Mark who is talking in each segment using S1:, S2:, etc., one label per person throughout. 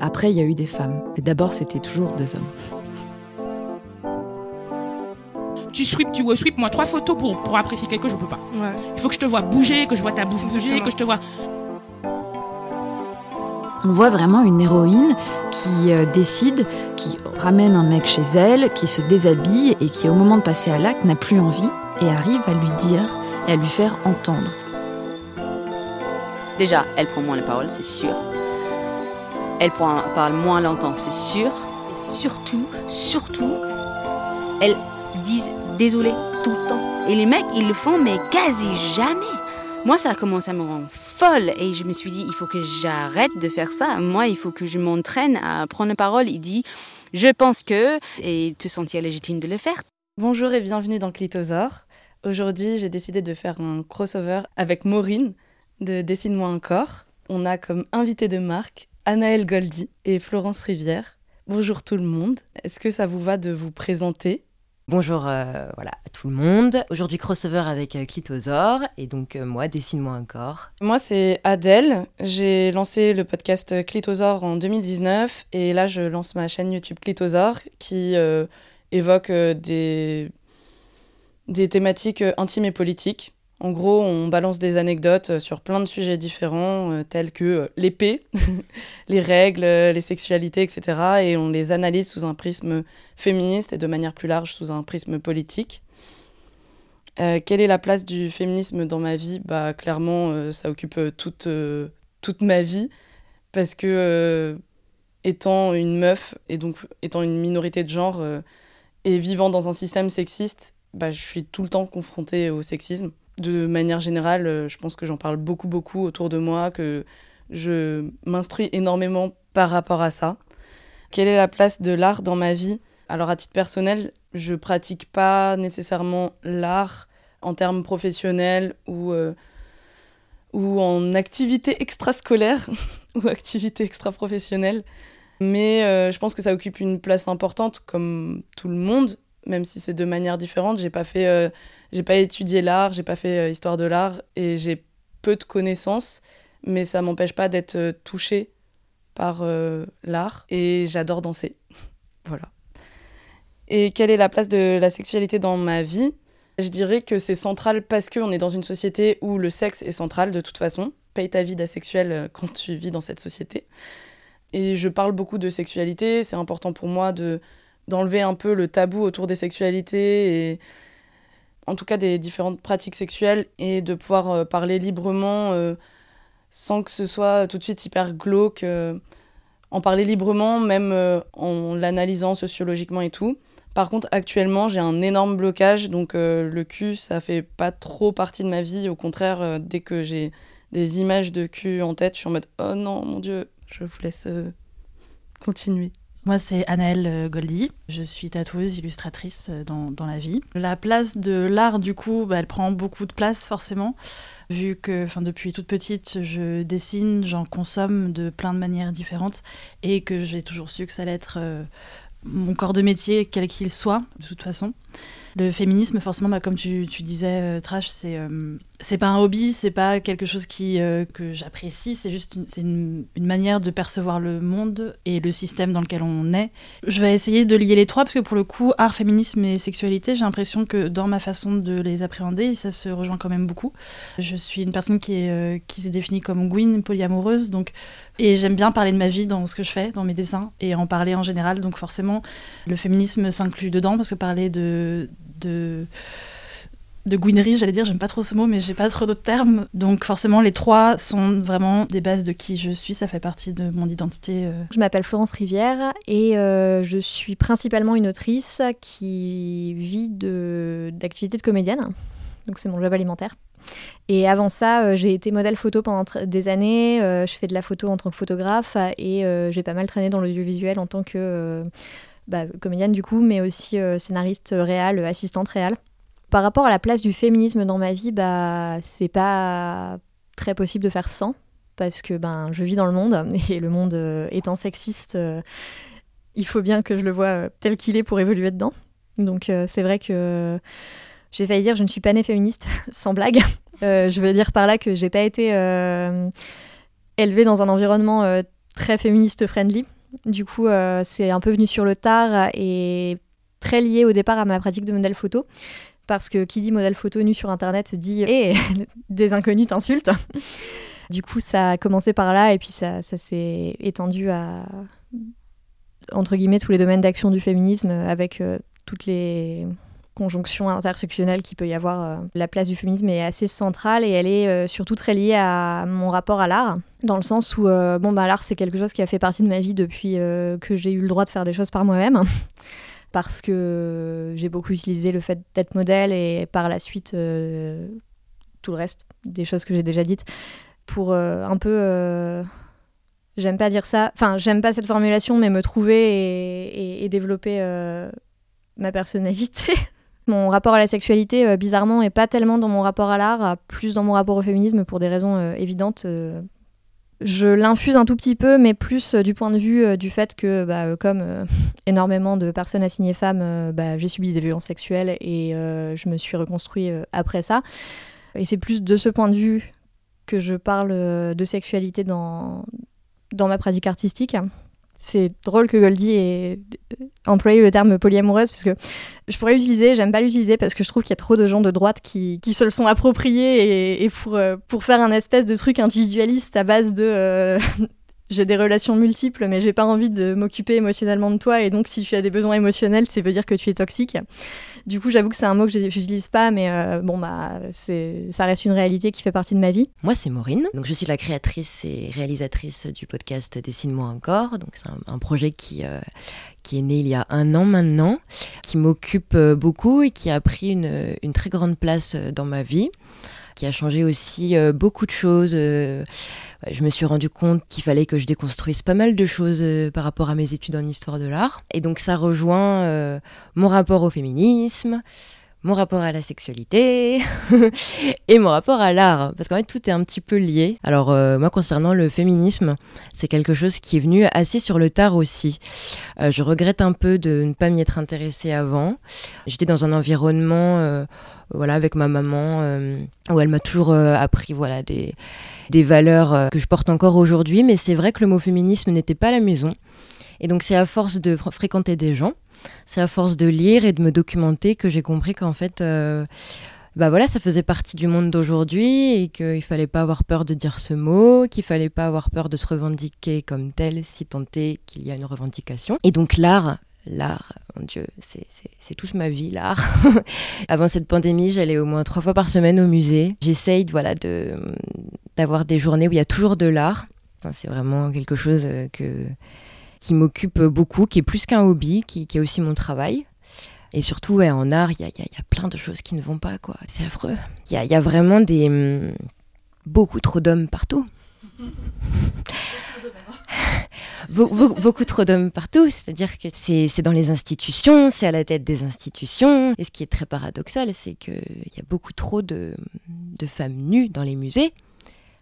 S1: Après, il y a eu des femmes. Mais d'abord, c'était toujours deux hommes.
S2: tu sweep, tu sweep, moi trois photos pour, pour apprécier quelque chose, je peux pas. Il faut que je te vois bouger, que je vois ta bouche bouger, que je te vois.
S1: On voit vraiment une héroïne qui euh, décide, qui ramène un mec chez elle, qui se déshabille et qui, au moment de passer à l'acte, n'a plus envie et arrive à lui dire et à lui faire entendre.
S3: Déjà, elle prend moins la parole, c'est sûr. Elle parle moins longtemps, c'est sûr. Et surtout, surtout, elle dit désolé tout le temps. Et les mecs, ils le font, mais quasi jamais. Moi, ça a commencé à me rendre folle et je me suis dit, il faut que j'arrête de faire ça. Moi, il faut que je m'entraîne à prendre la parole. Il dit, je pense que, et te sentir légitime de le faire.
S4: Bonjour et bienvenue dans Clitosaure. Aujourd'hui, j'ai décidé de faire un crossover avec Maureen de Dessine-moi un corps. On a comme invité de marque Anaëlle Goldy et Florence Rivière. Bonjour tout le monde. Est-ce que ça vous va de vous présenter?
S5: Bonjour euh, voilà, à tout le monde. Aujourd'hui, crossover avec euh, Clitosaur. Et donc, euh, moi, dessine-moi un corps.
S4: Moi, c'est Adèle. J'ai lancé le podcast Clitosaur en 2019. Et là, je lance ma chaîne YouTube Clitosaur qui évoque des, des thématiques intimes et politiques. En gros, on balance des anecdotes euh, sur plein de sujets différents, euh, tels que euh, l'épée, les règles, les sexualités, etc. Et on les analyse sous un prisme féministe et de manière plus large sous un prisme politique. quelle est la place du féminisme dans ma vie? Bah, Clairement, ça occupe toute, toute ma vie, parce que étant une meuf, et donc étant une minorité de genre, et vivant dans un système sexiste, bah, je suis tout le temps confrontée au sexisme de manière générale, euh, je pense que j'en parle beaucoup, beaucoup autour de moi, que je m'instruis énormément par rapport à ça. Quelle est la place de l'art dans ma vie? Alors, à titre personnel, je pratique pas nécessairement l'art en termes professionnels ou, euh, ou en activité extrascolaire ou activité extra-professionnelle. Mais euh, je pense que ça occupe une place importante, comme tout le monde, même si c'est de manière différente. J'ai pas fait, euh, j'ai pas étudié l'art, j'ai pas fait euh, histoire de l'art et j'ai peu de connaissances, mais ça m'empêche pas d'être euh, touchée par l'art et j'adore danser. voilà. Et quelle est la place de la sexualité dans ma vie? Je dirais que c'est central parce qu'on est dans une société où le sexe est central de toute façon. Paye ta vie d'asexuel quand tu vis dans cette société. Et je parle beaucoup de sexualité, c'est important pour moi de d'enlever un peu le tabou autour des sexualités et en tout cas des différentes pratiques sexuelles et de pouvoir euh, parler librement euh, sans que ce soit tout de suite hyper glauque. Euh, en parler librement, même en l'analysant sociologiquement et tout. Par contre, actuellement, j'ai un énorme blocage, donc le cul, ça fait pas trop partie de ma vie. Au contraire, dès que j'ai des images de cul en tête, je suis en mode oh non, mon dieu, je vous laisse continuer.
S6: Moi, c'est Anaëlle euh, Goldy. Je suis tatoueuse, illustratrice euh, dans, dans la vie. La place de l'art, du coup, bah, elle prend beaucoup de place, forcément, vu que depuis toute petite, je dessine, j'en consomme de plein de manières différentes, et que j'ai toujours su que ça allait être euh, mon corps de métier, quel qu'il soit, de toute façon. Le féminisme, forcément, bah, comme tu, disais, Trash, c'est c'est pas un hobby, c'est pas quelque chose euh, que j'apprécie, c'est juste une, manière de percevoir le monde et le système dans lequel on est. Je vais essayer de lier les trois parce que pour le coup, art, féminisme et sexualité, j'ai l'impression que dans ma façon de les appréhender, ça se rejoint quand même beaucoup. Je suis une personne qui, est, euh, qui s'est définie comme Gwyn, polyamoureuse, donc, et j'aime bien parler de ma vie dans ce que je fais, dans mes dessins, et en parler en général, donc forcément, le féminisme s'inclut dedans parce que parler de, de de gouinerie, j'allais dire, j'aime pas trop ce mot, mais j'ai pas trop d'autres termes. Donc forcément, les trois sont vraiment des bases de qui je suis, ça fait partie de mon identité. Euh.
S7: Je m'appelle Florence Rivière et euh, je suis principalement une autrice qui vit d'activité de, de comédienne. Donc c'est mon job alimentaire. Et avant ça, euh, j'ai été modèle photo pendant des années. je fais de la photo en tant que photographe et j'ai pas mal traîné dans l'audiovisuel en tant que bah, comédienne du coup, mais aussi scénariste réel, assistante réelle. Par rapport à la place du féminisme dans ma vie, bah, c'est pas très possible de faire sans, parce que ben, je vis dans le monde, et le monde euh, étant sexiste, euh, il faut bien que je le vois euh, tel qu'il est pour évoluer dedans. Donc c'est vrai que j'ai failli dire je ne suis pas née féministe, sans blague. je veux dire par là que j'ai pas été élevée dans un environnement très féministe friendly. Du coup, c'est un peu venu sur le tard et très lié au départ à ma pratique de modèle photo. Parce que qui dit modèle photo nu sur internet dit et des inconnus t'insultent. Du coup, ça a commencé par là et puis ça, ça s'est étendu à, entre guillemets, tous les domaines d'action du féminisme avec euh, toutes les conjonctions intersectionnelles qu'il peut y avoir. Euh. La place du féminisme est assez centrale et elle est euh, surtout très liée à mon rapport à l'art, dans le sens où bon, bah, l'art, c'est quelque chose qui a fait partie de ma vie depuis que j'ai eu le droit de faire des choses par moi-même. parce que j'ai beaucoup utilisé le fait d'être modèle et par la suite tout le reste des choses que j'ai déjà dites pour euh, un peu. Euh, j'aime pas dire ça. Enfin, j'aime pas cette formulation, mais me trouver et, développer euh, ma personnalité. mon rapport à la sexualité, bizarrement, est pas tellement dans mon rapport à l'art, plus dans mon rapport au féminisme pour des raisons évidentes. je l'infuse un tout petit peu, mais plus du point de vue du fait que, bah, comme énormément de personnes assignées femmes, bah, j'ai subi des violences sexuelles et je me suis reconstruit après ça. Et c'est plus de ce point de vue que je parle euh, de sexualité dans ma pratique artistique. C'est drôle que Goldie ait euh, employé le terme polyamoureuse parce que je pourrais l'utiliser, j'aime pas l'utiliser parce que je trouve qu'il y a trop de gens de droite qui, se le sont appropriés et, euh, pour faire un espèce de truc individualiste à base de j'ai des relations multiples, mais j'ai pas envie de m'occuper émotionnellement de toi. Et donc, si tu as des besoins émotionnels, ça veut dire que tu es toxique. Du coup, j'avoue que c'est un mot que je n'utilise pas, mais euh, bon, bah, ça reste une réalité qui fait partie de ma vie.
S5: Moi, c'est Maureen. Donc, je suis la créatrice et réalisatrice du podcast Dessine-moi encore. Donc, c'est un, projet qui, euh, qui est né il y a un an maintenant, qui m'occupe euh, beaucoup et qui a pris une, une, très grande place dans ma vie, qui a changé aussi beaucoup de choses je me suis rendu compte qu'il fallait que je déconstruise pas mal de choses euh, par rapport à mes études en histoire de l'art. Et donc ça rejoint euh, mon rapport au féminisme, mon rapport à la sexualité et mon rapport à l'art. Parce qu'en fait, tout est un petit peu lié. Alors, euh, moi, concernant le féminisme, c'est quelque chose qui est venu assez sur le tard aussi. je regrette un peu de ne pas m'y être intéressée avant. J'étais dans un environnement, voilà, avec ma maman, où elle m'a toujours appris, voilà, des des valeurs euh, que je porte encore aujourd'hui, mais c'est vrai que le mot féminisme n'était pas à la maison. Et donc c'est à force de fréquenter des gens, c'est à force de lire et de me documenter que j'ai compris qu'en fait, euh, bah voilà, ça faisait partie du monde d'aujourd'hui et qu'il fallait pas avoir peur de dire ce mot, qu'il fallait pas avoir peur de se revendiquer comme tel si tant est qu'il y a une revendication. Et donc l'art, l'art, mon Dieu, c'est toute ma vie, l'art. Avant cette pandémie, j'allais au moins trois fois par semaine au musée. J'essaye voilà, d'avoir des journées où il y a toujours de l'art. C'est vraiment quelque chose euh, que, qui m'occupe beaucoup, qui est plus qu'un hobby, qui, est aussi mon travail. Et surtout, en art, il y a, plein de choses qui ne vont pas, quoi. C'est affreux. Il y a, vraiment des... Hum, beaucoup trop d'hommes partout beaucoup, trop d'hommes partout. C'est-à-dire que c'est dans les institutions, c'est à la tête des institutions. Et ce qui est très paradoxal, c'est qu'il y a beaucoup trop de, de femmes nues dans les musées.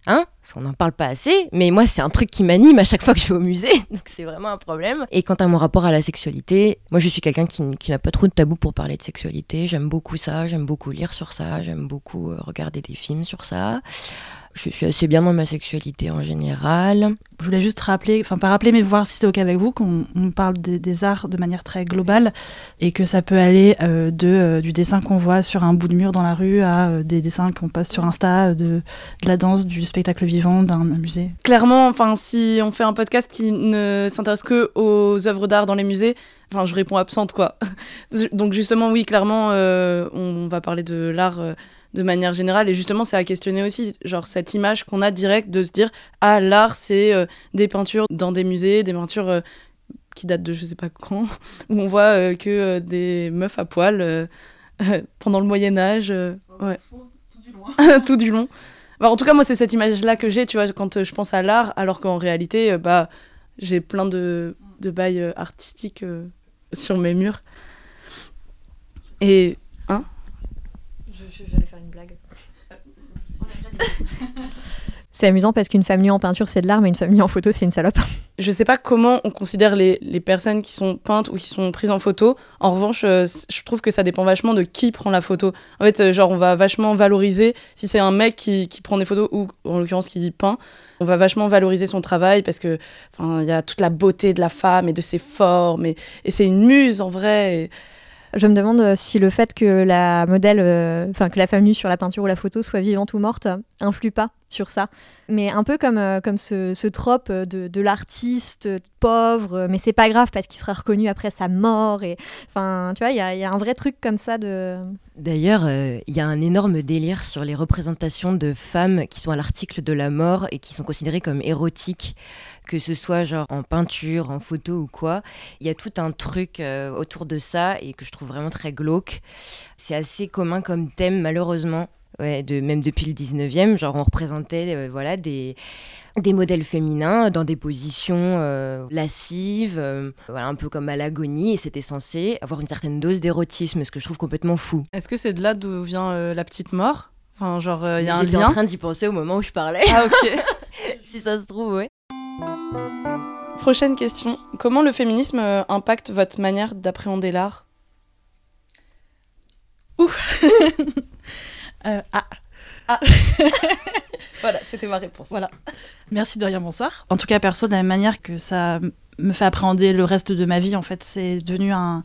S5: Hein? On n'en parle pas assez, mais moi c'est un truc qui m'anime à chaque fois que je vais au musée, donc c'est vraiment un problème. Et quant à mon rapport à la sexualité, moi je suis quelqu'un qui, qui n'a pas trop de tabou pour parler de sexualité, j'aime beaucoup ça, j'aime beaucoup lire sur ça, j'aime beaucoup euh, regarder des films sur ça je suis assez bien dans ma sexualité en général.
S6: Je voulais juste rappeler, enfin pas rappeler, mais voir si c'était OK avec vous, qu'on parle des, arts de manière très globale et que ça peut aller euh, de, euh, du dessin qu'on voit sur un bout de mur dans la rue à euh, des dessins qu'on poste sur Insta, de, de, la danse, du spectacle vivant, d'un musée.
S4: Clairement, enfin si on fait un podcast qui ne s'intéresse que aux œuvres d'art dans les musées, enfin je réponds absente quoi. Donc justement oui, clairement, on va parler de l'art de manière générale. Et justement, c'est à questionner aussi, genre cette image qu'on a directe de se dire ah l'art c'est euh, des peintures dans des musées, des peintures euh, qui datent de je sais pas quand, où on voit euh, que des meufs à poil pendant le Moyen Âge, ouais. tout du long. tout du long. Bah, en tout cas, moi c'est cette image là que j'ai, tu vois, quand je pense à l'art, alors qu'en réalité, bah j'ai plein de, de bails artistiques sur mes murs. Et
S7: C'est amusant parce qu'une femme nue en peinture, c'est de l'art, mais une femme nue en photo, c'est une salope.
S4: Je sais pas comment on considère les, les, personnes qui sont peintes ou qui sont prises en photo. En revanche, euh, je trouve que ça dépend vachement de qui prend la photo. En fait, euh, genre, on va vachement valoriser, si c'est un mec qui, qui, prend des photos ou en l'occurrence qui peint, on va vachement valoriser son travail parce que il y a toute la beauté de la femme et de ses formes et, et c'est une muse en vrai. Et,
S7: je me demande euh, si le fait que la modèle, euh, enfin que la femme nue sur la peinture ou la photo soit vivante ou morte, influe pas sur ça. Mais un peu comme, euh, comme ce, trope de, l'artiste pauvre, mais c'est pas grave parce qu'il sera reconnu après sa mort. Et enfin, tu vois, il y a, un vrai truc comme ça de.
S5: D'ailleurs, il y a un énorme délire sur les représentations de femmes qui sont à l'article de la mort et qui sont considérées comme érotiques que ce soit genre en peinture, en photo ou quoi. Il y a tout un truc euh, autour de ça et que je trouve vraiment très glauque. C'est assez commun comme thème, malheureusement. Ouais, de, même depuis le 19e, genre on représentait euh, voilà, des, des modèles féminins dans des positions euh, lascives, voilà, un peu comme à l'agonie, et c'était censé avoir une certaine dose d'érotisme, ce que je trouve complètement fou.
S4: Est-ce que c'est de là d'où vient la petite mort? Enfin, genre, il y a un
S5: J'étais en train d'y penser au moment où je parlais.
S4: Ah, ok.
S5: si ça se trouve, ouais.
S4: Prochaine question. Comment le féminisme euh, impacte votre manière d'appréhender l'art?
S6: Ouh euh, Ah
S4: Ah Voilà, c'était ma réponse.
S6: Voilà. Merci de rien, bonsoir. En tout cas, perso, de la même manière que ça me fait appréhender le reste de ma vie, en fait, c'est devenu un,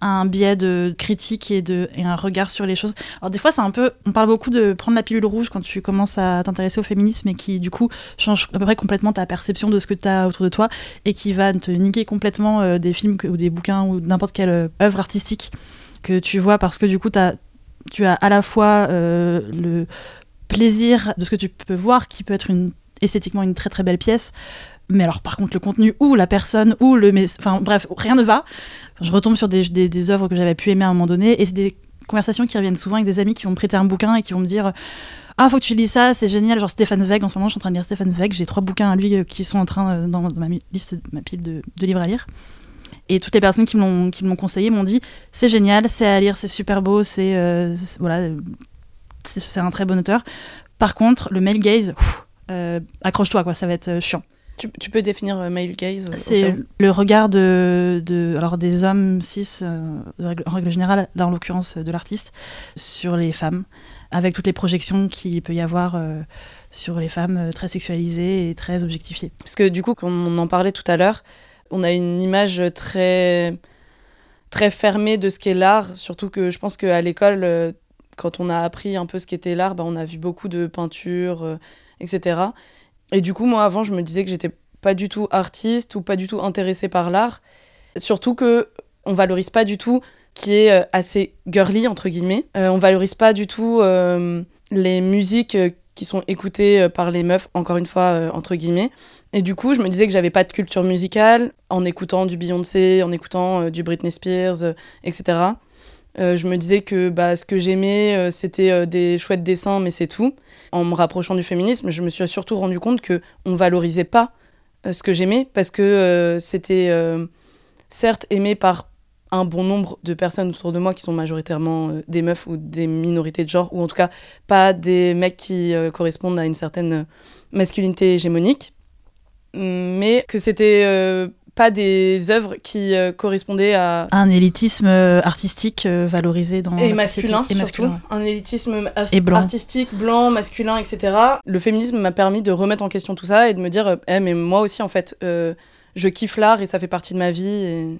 S6: un biais de critique et, de, et un regard sur les choses. Alors des fois, c'est un peu, on parle beaucoup de prendre la pilule rouge quand tu commences à t'intéresser au féminisme et qui du coup change à peu près complètement ta perception de ce que tu as autour de toi et qui va te niquer complètement euh, des films que, ou des bouquins ou n'importe quelle euh, œuvre artistique que tu vois parce que du coup as, tu as à la fois euh, le plaisir de ce que tu peux voir qui peut être une esthétiquement une très très belle pièce mais alors par contre le contenu ou la personne ou le enfin bref rien ne va. Je retombe sur des, des, œuvres que j'avais pu aimer à un moment donné et c'est des conversations qui reviennent souvent avec des amis qui vont me prêter un bouquin et qui vont me dire ah faut que tu lis ça c'est génial genre Stéphane Zweig en ce moment je suis en train de lire Stéphane Zweig. J'ai trois bouquins à lui euh, qui sont en train euh, dans, ma liste ma pile de, livres à lire et toutes les personnes qui me l'ont conseillé m'ont dit c'est génial c'est à lire c'est super beau c'est euh, voilà c'est un très bon auteur par contre le male gaze euh, accroche-toi quoi ça va être chiant
S4: tu, tu, peux définir euh, male gaze
S6: C'est le regard de, de, alors des hommes cis, euh, en règle générale, là en l'occurrence de l'artiste, sur les femmes, avec toutes les projections qu'il peut y avoir euh, sur les femmes euh, très sexualisées et très objectifiées.
S4: Parce que du coup, comme on en parlait tout à l'heure, on a une image très, très fermée de ce qu'est l'art, surtout que je pense qu'à l'école, euh, quand on a appris un peu ce qu'était l'art, bah, on a vu beaucoup de peintures, euh, etc. Et du coup, moi, avant, je me disais que j'étais pas du tout artiste ou pas du tout intéressée par l'art. Surtout que on valorise pas du tout qui est euh, assez girly, entre guillemets. Euh, on valorise pas du tout les musiques sont écoutées par les meufs, encore une fois, entre guillemets. Et du coup, je me disais que j'avais pas de culture musicale en écoutant du Beyoncé, en écoutant du Britney Spears, etc. Euh, je me disais que bah, ce que j'aimais, euh, c'était euh, des chouettes dessins, mais c'est tout. En me rapprochant du féminisme, je me suis surtout rendu compte que on valorisait pas ce que j'aimais parce que c'était certes aimé par un bon nombre de personnes autour de moi qui sont majoritairement des meufs ou des minorités de genre, ou en tout cas pas des mecs qui correspondent à une certaine masculinité hégémonique, mais que c'était pas des œuvres qui euh, correspondaient à
S6: un élitisme euh, artistique euh, valorisé dans
S4: et
S6: la
S4: masculin
S6: société.
S4: et masculin un élitisme et blanc. artistique blanc masculin etc le féminisme m'a permis de remettre en question tout ça et de me dire eh, mais moi aussi en fait euh, je kiffe l'art et ça fait partie de ma vie et,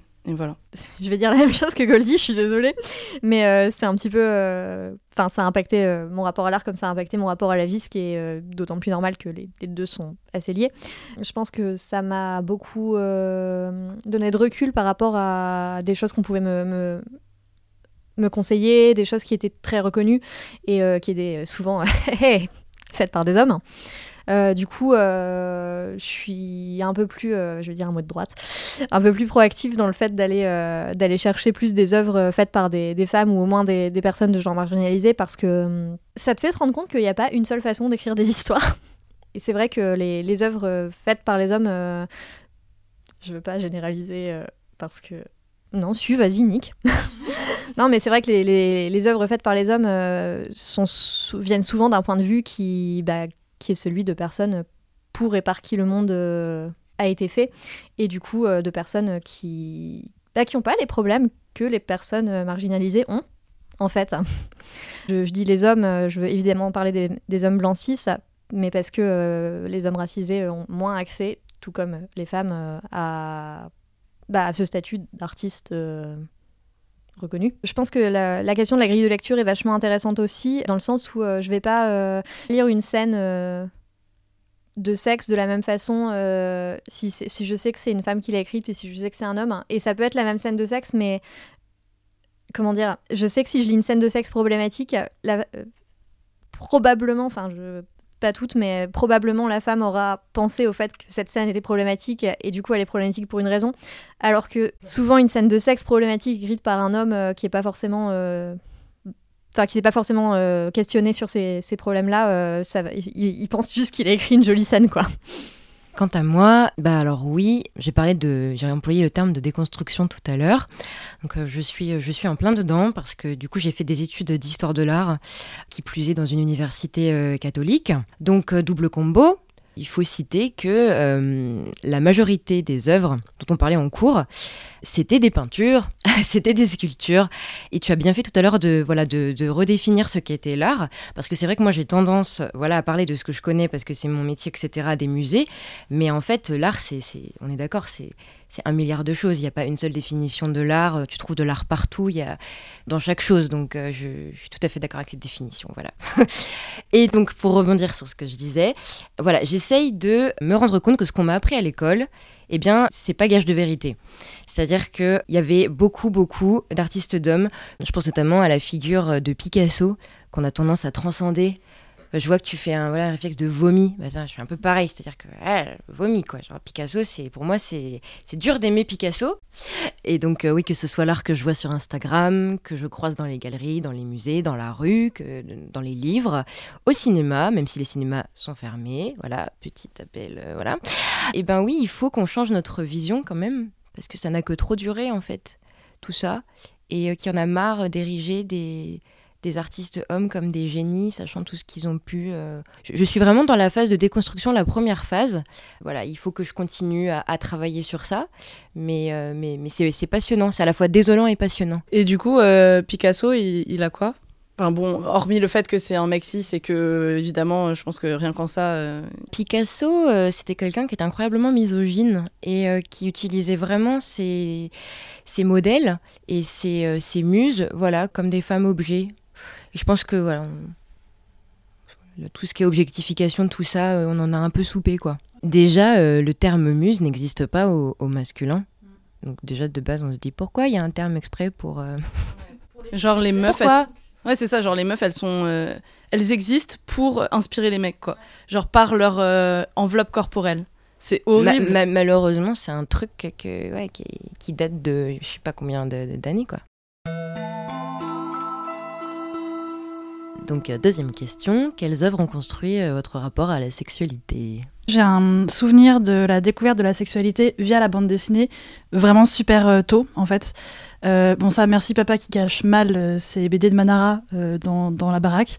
S7: je vais dire la même chose que Goldie, je suis désolée, mais euh, c'est un petit peu, enfin, euh, ça a impacté euh, mon rapport à l'art comme ça a impacté mon rapport à la vie, ce qui est euh, d'autant plus normal que les, deux sont assez liés. Je pense que ça m'a beaucoup donné de recul par rapport à des choses qu'on pouvait me, me, conseiller, des choses qui étaient très reconnues et qui étaient souvent faites par des hommes. Euh, du coup, euh, je suis un peu plus, euh, je vais dire un mot de droite, un peu plus proactive dans le fait d'aller d'aller chercher plus des œuvres faites par des, femmes ou au moins des, personnes de genre marginalisé parce que hum, ça te fait te rendre compte qu'il n'y a pas une seule façon d'écrire des histoires. Et c'est vrai que les, œuvres faites par les hommes, je veux pas généraliser parce que non, su, vas-y, Nick. non, mais c'est vrai que les, œuvres faites par les hommes viennent souvent d'un point de vue qui, bah, qui est celui de personnes pour et par qui le monde a été fait, et du coup de personnes qui bah, qui n'ont pas les problèmes que les personnes marginalisées ont, en fait. Je, dis les hommes, je veux évidemment parler des, hommes blancs cis, mais parce que les hommes racisés ont moins accès, tout comme les femmes, bah, à ce statut d'artiste Je pense que la, question de la grille de lecture est vachement intéressante aussi, dans le sens où euh, je vais pas euh, lire une scène euh, de sexe de la même façon si, si, je sais que c'est une femme qui l'a écrite et si je sais que c'est un homme. Et ça peut être la même scène de sexe, mais comment dire Je sais que si je lis une scène de sexe problématique, probablement, enfin, je pas toutes, mais probablement la femme aura pensé au fait que cette scène était problématique et du coup elle est problématique pour une raison. Alors que souvent une scène de sexe problématique écrite par un homme euh, qui est pas forcément. Euh, enfin, qui s'est pas forcément euh, questionné sur ces, ces problèmes-là, il, il, pense juste qu'il a écrit une jolie scène, quoi.
S5: Quant à moi, bah alors oui, j'ai parlé de, j'ai employé le terme de déconstruction tout à l'heure. Donc euh, je suis, je suis en plein dedans parce que du coup j'ai fait des études d'histoire de l'art, qui plus est dans une université euh, catholique. Donc euh, double combo. Il faut citer que la majorité des œuvres dont on parlait en cours c'était des peintures, c'était des sculptures. Et tu as bien fait tout à l'heure de, voilà, de, redéfinir ce qu'était l'art, parce que c'est vrai que moi j'ai tendance voilà, à parler de ce que je connais, parce que c'est mon métier, etc., des musées. Mais en fait, l'art, c'est, on est d'accord, c'est c'est un milliard de choses. Il n'y a pas une seule définition de l'art. Tu trouves de l'art partout, il y a dans chaque chose. Donc, euh, je, suis tout à fait d'accord avec cette définition. Voilà. et donc, pour rebondir sur ce que je disais, voilà, j'essaye de me rendre compte que ce qu'on m'a appris à l'école, eh bien, c'est pas gage de vérité. C'est-à-dire qu'il y avait beaucoup, beaucoup d'artistes d'hommes. Je pense notamment à la figure de Picasso, qu'on a tendance à transcender je vois que tu fais un, voilà, réflexe de vomi. Bah, je suis un peu pareil, c'est-à-dire que vomi, quoi. Genre, Picasso, c'est pour moi, c'est dur d'aimer Picasso. Et donc, euh, oui, que ce soit l'art que je vois sur Instagram, que je croise dans les galeries, dans les musées, dans la rue, que, dans les livres, au cinéma, même si les cinémas sont fermés. Voilà, petit appel, euh, voilà. Et eh ben oui, il faut qu'on change notre vision quand même, parce que ça n'a que trop duré, en fait, tout ça. Et euh, qu'il y en a marre d'ériger des des artistes hommes comme des génies, sachant tout ce qu'ils ont pu. Euh. Je, suis vraiment dans la phase de déconstruction, la première phase. Voilà, il faut que je continue à, travailler sur ça, mais, euh, mais, mais c'est passionnant, c'est à la fois désolant et passionnant.
S4: Et du coup, euh, Picasso, il, a quoi? Enfin bon, hormis le fait que c'est un cis et que, évidemment, je pense que rien qu'en ça.
S5: Picasso, c'était quelqu'un qui était incroyablement misogyne et qui utilisait vraiment ses, ses modèles et ses, ses muses voilà, comme des femmes objets je pense que voilà, tout ce qui est objectification, tout ça, euh, on en a un peu soupé quoi. Déjà, euh, le terme muse n'existe pas au, masculin. Donc déjà de base, on se dit pourquoi il y a un terme exprès pour. Euh,
S4: genre les meufs. Elles... Ouais, c'est ça. Genre les meufs, elles sont, elles existent pour inspirer les mecs quoi. Genre par leur enveloppe corporelle. C'est horrible.
S5: malheureusement, c'est un truc que, ouais, qui, qui, date de je sais pas combien d'années quoi. Donc, euh, deuxième question, quelles œuvres ont construit euh, votre rapport à la sexualité?
S6: J'ai un souvenir de la découverte de la sexualité via la bande dessinée, vraiment super euh, tôt en fait. bon, ça, merci papa qui cache mal ses BD de Manara dans, dans, la baraque.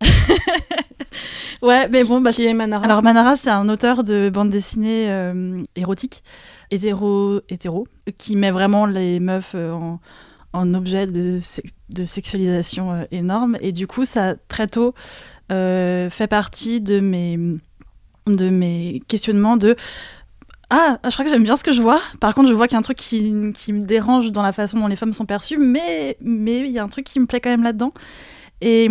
S6: ouais, mais bon,
S4: bah, qui est Manara?
S6: Alors Manara, c'est un auteur de bande dessinée érotique, hétéro, hétéro, qui met vraiment les meufs en en objet de, sexualisation euh, énorme. Et du coup, ça, très tôt, euh, fait partie de mes, questionnements de ah, je crois que j'aime bien ce que je vois. Par contre, je vois qu'il y a un truc qui, qui, me dérange dans la façon dont les femmes sont perçues, mais mais il y a un truc qui me plaît quand même là-dedans. Et,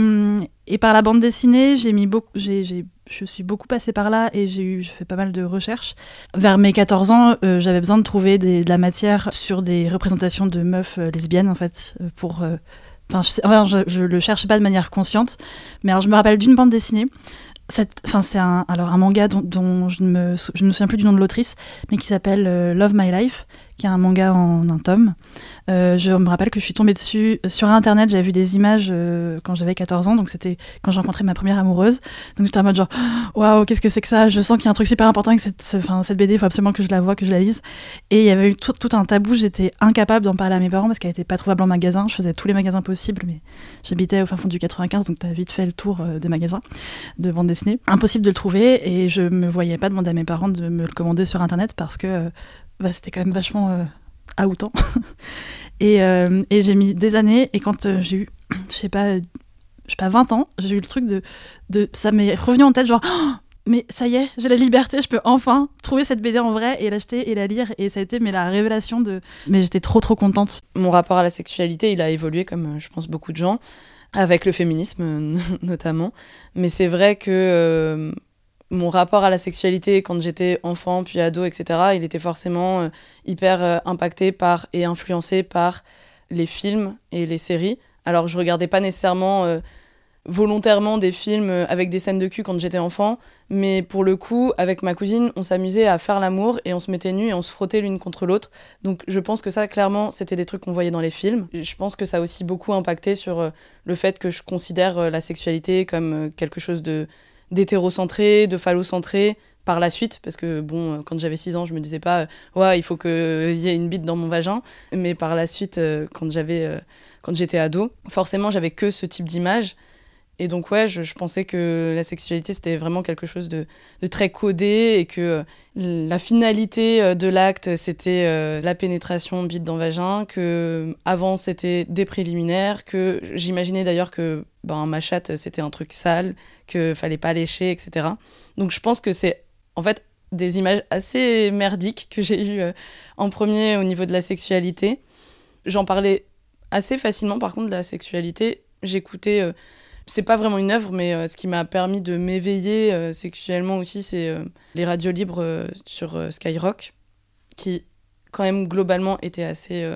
S6: et, par la bande dessinée, j'ai mis beaucoup, j'ai je suis beaucoup passée par là et j'ai eu, fait pas mal de recherches. Vers mes 14 ans, euh, j'avais besoin de trouver de la matière sur des représentations de meufs euh, lesbiennes, en fait, euh, pour. Enfin, je, je, le cherchais pas de manière consciente, mais alors je me rappelle d'une bande dessinée. Enfin, c'est un, manga dont, je, ne me, souviens plus du nom de l'autrice, mais qui s'appelle Love My Life, qui est un manga en un tome. Euh, je me rappelle que je suis tombée dessus sur internet, j'avais vu des images euh, quand j'avais 14 ans, donc c'était quand j'ai rencontré ma première amoureuse. Donc j'étais en mode genre, waouh, qu'est-ce que c'est que ça? Je sens qu'il y a un truc super important avec cette, cette BD, il faut absolument que je la vois, que je la lise. Et il y avait eu tout, un tabou, j'étais incapable d'en parler à mes parents parce qu'elle n'était pas trouvable en magasin. Je faisais tous les magasins possibles, mais j'habitais au fin fond du 95, donc t'as vite fait le tour des magasins de bande Impossible de le trouver et je me voyais pas demander à mes parents de me le commander sur internet parce que bah, c'était quand même vachement euh, outant. et, euh, et j'ai mis des années et quand euh, j'ai eu, je sais pas, je sais pas, 20 ans, j'ai eu le truc de. de ça m'est revenu en tête, genre. Oh, mais ça y est, j'ai la liberté, je peux enfin trouver cette BD en vrai et l'acheter et la lire. Et ça a été mais la révélation de. Mais j'étais trop trop contente.
S4: Mon rapport à la sexualité, il a évolué comme je pense beaucoup de gens, avec le féminisme notamment. Mais c'est vrai que mon rapport à la sexualité quand j'étais enfant, puis ado, etc., il était forcément euh, hyper euh, impacté par et influencé par les films et les séries. Alors je regardais pas nécessairement euh, volontairement des films avec des scènes de cul quand j'étais enfant, mais pour le coup, avec ma cousine, on s'amusait à faire l'amour et on se mettait nus et on se frottait l'une contre l'autre. Donc je pense que ça, clairement, c'était des trucs qu'on voyait dans les films. Je pense que ça a aussi beaucoup impacté sur le fait que je considère la sexualité comme quelque chose de d'hétérocentré, de phallocentré par la suite, parce que bon, euh, quand j'avais 6 ans, je me disais pas, euh, ouais, il faut qu'il y ait une bite dans mon vagin, mais par la suite, euh, quand j'avais, quand j'étais ado, forcément, j'avais que ce type d'image. Et donc, ouais, je, pensais que la sexualité, c'était vraiment quelque chose de, très codé et que la finalité de l'acte, c'était la pénétration bite dans vagin, que avant, c'était des préliminaires, que j'imaginais d'ailleurs que ben, ma chatte, c'était un truc sale, qu'il fallait pas lécher, etc. Donc je pense que c'est en fait des images assez merdiques que j'ai eues euh, en premier au niveau de la sexualité. J'en parlais assez facilement par contre de la sexualité. J'écoutais, euh, c'est pas vraiment une œuvre, mais euh, ce qui m'a permis de m'éveiller sexuellement aussi, c'est les radios libres sur Skyrock, qui quand même globalement étaient assez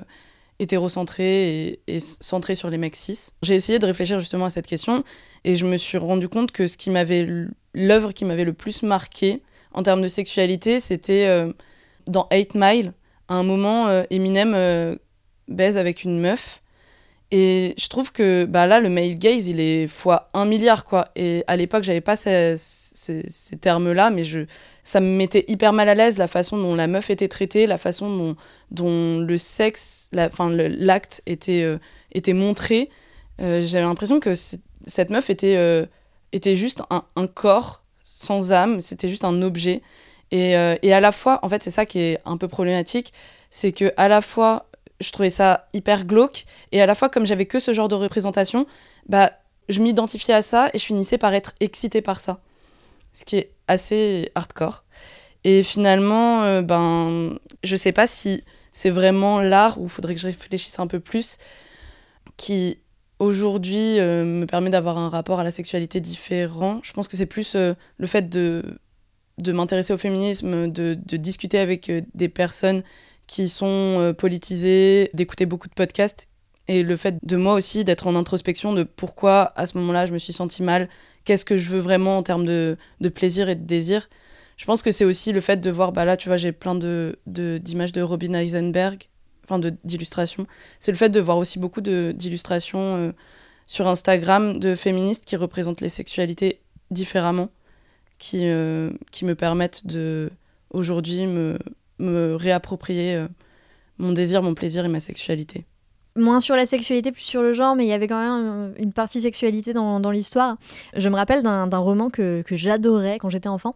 S4: hétérocentré et, centré sur les mecs cis. J'ai essayé de réfléchir justement à cette question et je me suis rendu compte que ce qui m'avait l'œuvre qui m'avait le plus marqué en termes de sexualité, c'était euh, dans 8 Mile. À un moment, euh, Eminem euh, baise avec une meuf et je trouve que bah là, le male gaze, il est fois un milliard, quoi. Et à l'époque, j'avais pas ces, ces, termes-là, mais je, ça me mettait hyper mal à l'aise la façon dont la meuf était traitée, la façon dont, dont le sexe, enfin l'acte était, euh, était montré. Euh, j'avais l'impression que cette meuf était, euh, était juste un, un, corps sans âme, c'était juste un objet. Et, et à la fois, en fait, c'est ça qui est un peu problématique, c'est que à la fois je trouvais ça hyper glauque. Et à la fois, comme j'avais que ce genre de représentation, bah, je m'identifiais à ça et je finissais par être excitée par ça. Ce qui est assez hardcore. Et finalement, euh, ben, je sais pas si c'est vraiment l'art, ou il faudrait que je réfléchisse un peu plus, qui aujourd'hui euh, me permet d'avoir un rapport à la sexualité différent. Je pense que c'est plus euh, le fait de, de m'intéresser au féminisme, de, de discuter avec des personnes qui sont euh, politisés, d'écouter beaucoup de podcasts et le fait de moi aussi d'être en introspection de pourquoi à ce moment-là je me suis sentie mal, qu'est-ce que je veux vraiment en termes de, de plaisir et de désir. Je pense que c'est aussi le fait de voir, bah là tu vois j'ai plein de, d'images de, Robin Heisenberg, enfin d'illustrations. C'est le fait de voir aussi beaucoup d'illustrations euh, sur Instagram de féministes qui représentent les sexualités différemment, qui, euh, qui me permettent de aujourd'hui me, me réapproprier euh, mon désir, mon plaisir et ma sexualité.
S7: Moins sur la sexualité, plus sur le genre, mais il y avait quand même une partie sexualité dans, dans l'histoire. Je me rappelle d'un roman que, que j'adorais quand j'étais enfant.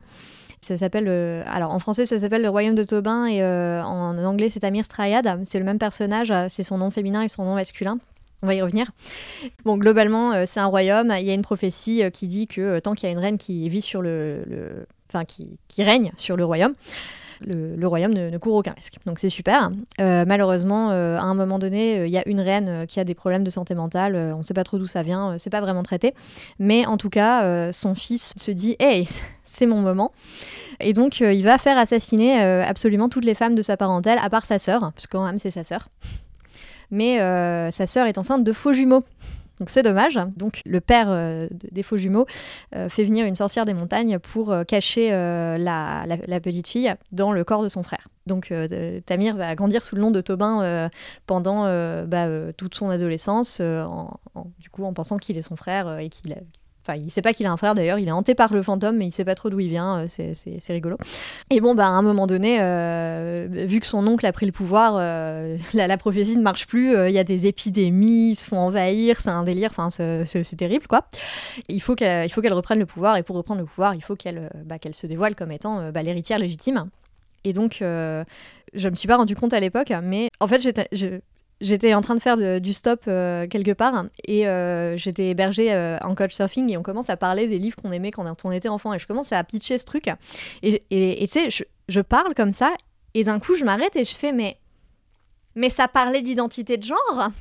S7: Ça s'appelle, euh, alors en français ça s'appelle Le Royaume de Tobin et euh, en anglais c'est Amir Strayad. C'est le même personnage, c'est son nom féminin et son nom masculin. On va y revenir. Bon, globalement, c'est un royaume. Il y a une prophétie qui dit que tant qu'il y a une reine qui vit sur le, le enfin qui, qui règne sur le royaume, le, royaume ne, court aucun risque. Donc c'est super. Euh, malheureusement, euh, à un moment donné, euh, il y a une reine qui a des problèmes de santé mentale. on ne sait pas trop d'où ça vient. c'est pas vraiment traité. Mais en tout cas, son fils se dit Hey, c'est mon moment. Et donc, il va faire assassiner absolument toutes les femmes de sa parentèle, à part sa sœur, parce que quand c'est sa sœur. Mais sa sœur est enceinte de faux jumeaux Donc c'est dommage. Donc le père des faux jumeaux fait venir une sorcière des montagnes pour cacher la, petite fille dans le corps de son frère. Donc Tamir va grandir sous le nom de Tobin pendant bah, toute son adolescence, du coup en pensant qu'il est son frère et qu'il Enfin, il sait pas qu'il a un frère d'ailleurs, il est hanté par le fantôme, mais il sait pas trop d'où il vient, euh, c'est rigolo. Et bon, bah, à un moment donné, euh, vu que son oncle a pris le pouvoir, euh, la, prophétie ne marche plus, il y a des épidémies, ils se font envahir, c'est un délire, enfin, c'est terrible quoi. Il faut qu'elle reprenne le pouvoir, et pour reprendre le pouvoir, il faut qu'elle bah, se dévoile comme étant bah, l'héritière légitime. Et donc, euh, je me suis pas rendu compte à l'époque, mais en fait, j'étais, en train de faire du stop euh, quelque part et euh, j'étais hébergée euh, en coach surfing et on commence à parler des livres qu'on aimait quand on était enfant et je commence à pitcher ce truc. Et tu sais je, parle comme ça et d'un coup je m'arrête et je fais mais mais ça parlait d'identité de genre.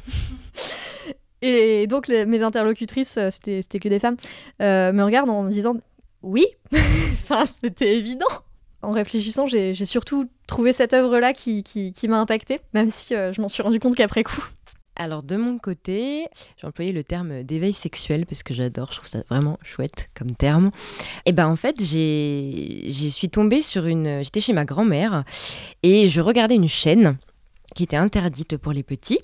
S7: Et donc mes interlocutrices c'était que des femmes me regardent en me disant oui. Enfin c'était évident en réfléchissant, j'ai surtout trouvé cette œuvre-là qui, m'a impactée, même si euh, je m'en suis rendu compte qu'après coup.
S5: Alors de mon côté, j'ai employé le terme d'éveil sexuel parce que j'adore, je trouve ça vraiment chouette comme terme. Et ben en fait, j'ai suis tombée sur une... J'étais chez ma grand-mère et je regardais une chaîne qui était interdite pour les petits.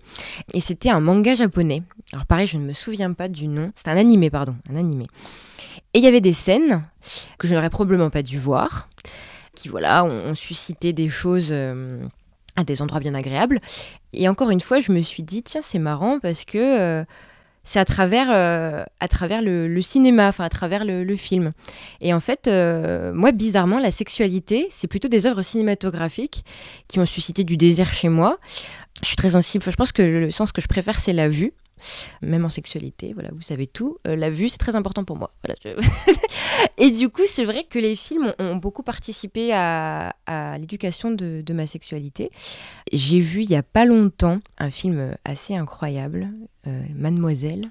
S5: Et c'était un manga japonais. Alors pareil, je ne me souviens pas du nom. C'était un animé, pardon, un animé. Et il y avait des scènes que je n'aurais probablement pas dû voir qui voilà, ont, suscité des choses euh, à des endroits bien agréables. Et encore une fois, je me suis dit, tiens, c'est marrant parce que euh, c'est à travers, euh, à travers le, cinéma, enfin à travers le, film. Et en fait, moi, bizarrement, la sexualité, c'est plutôt des œuvres cinématographiques qui ont suscité du désir chez moi. Je suis très sensible. Je pense que le sens que je préfère, c'est la vue même en sexualité, voilà, vous savez tout. Euh, la vue, c'est très important pour moi. Voilà, et du coup, c'est vrai que les films ont, beaucoup participé à, l'éducation de, ma sexualité. J'ai vu il y a pas longtemps un film assez incroyable, euh, Mademoiselle.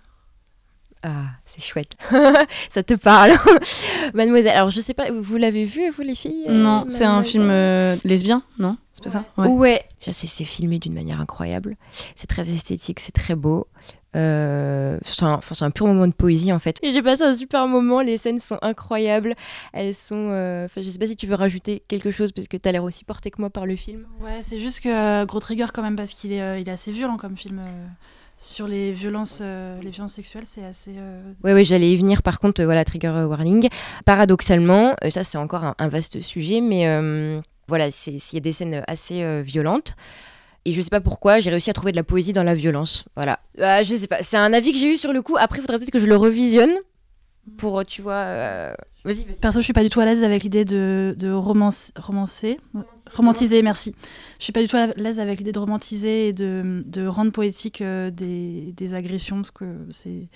S5: Ah, c'est chouette. ça te parle. Mademoiselle. Alors, je sais pas, vous l'avez vu, vous, les filles
S4: euh, Non, c'est un film lesbien, non C'est pas ça
S5: Ouais. ouais. C'est filmé d'une manière incroyable. C'est très esthétique, c'est très beau. Euh, c'est un, pur moment de poésie en fait. Et j'ai passé un super moment, les scènes sont incroyables. Elles sont. Euh, je sais pas si tu veux rajouter quelque chose parce que tu as l'air aussi porté que moi par le film.
S6: Ouais, c'est juste que euh, gros trigger quand même parce qu'il est, euh, il est assez violent comme film. Sur les violences, les violences sexuelles, c'est assez.
S5: Ouais, ouais, j'allais y venir. Par contre, voilà, trigger warning. Paradoxalement, ça c'est encore un, vaste sujet, mais voilà, il y a des scènes assez violentes. Et je sais pas pourquoi, j'ai réussi à trouver de la poésie dans la violence. Voilà. Euh, je sais pas, c'est un avis que j'ai eu sur le coup. Après, il faudrait peut-être que je le revisionne pour, tu vois. Vas-y.
S6: Perso, je suis pas du tout à l'aise avec l'idée de, de romance, romancer. Romantiser, merci. Je suis pas du tout à l'aise avec l'idée de romantiser et de, de rendre poétique euh, des, des, agressions, parce que c'est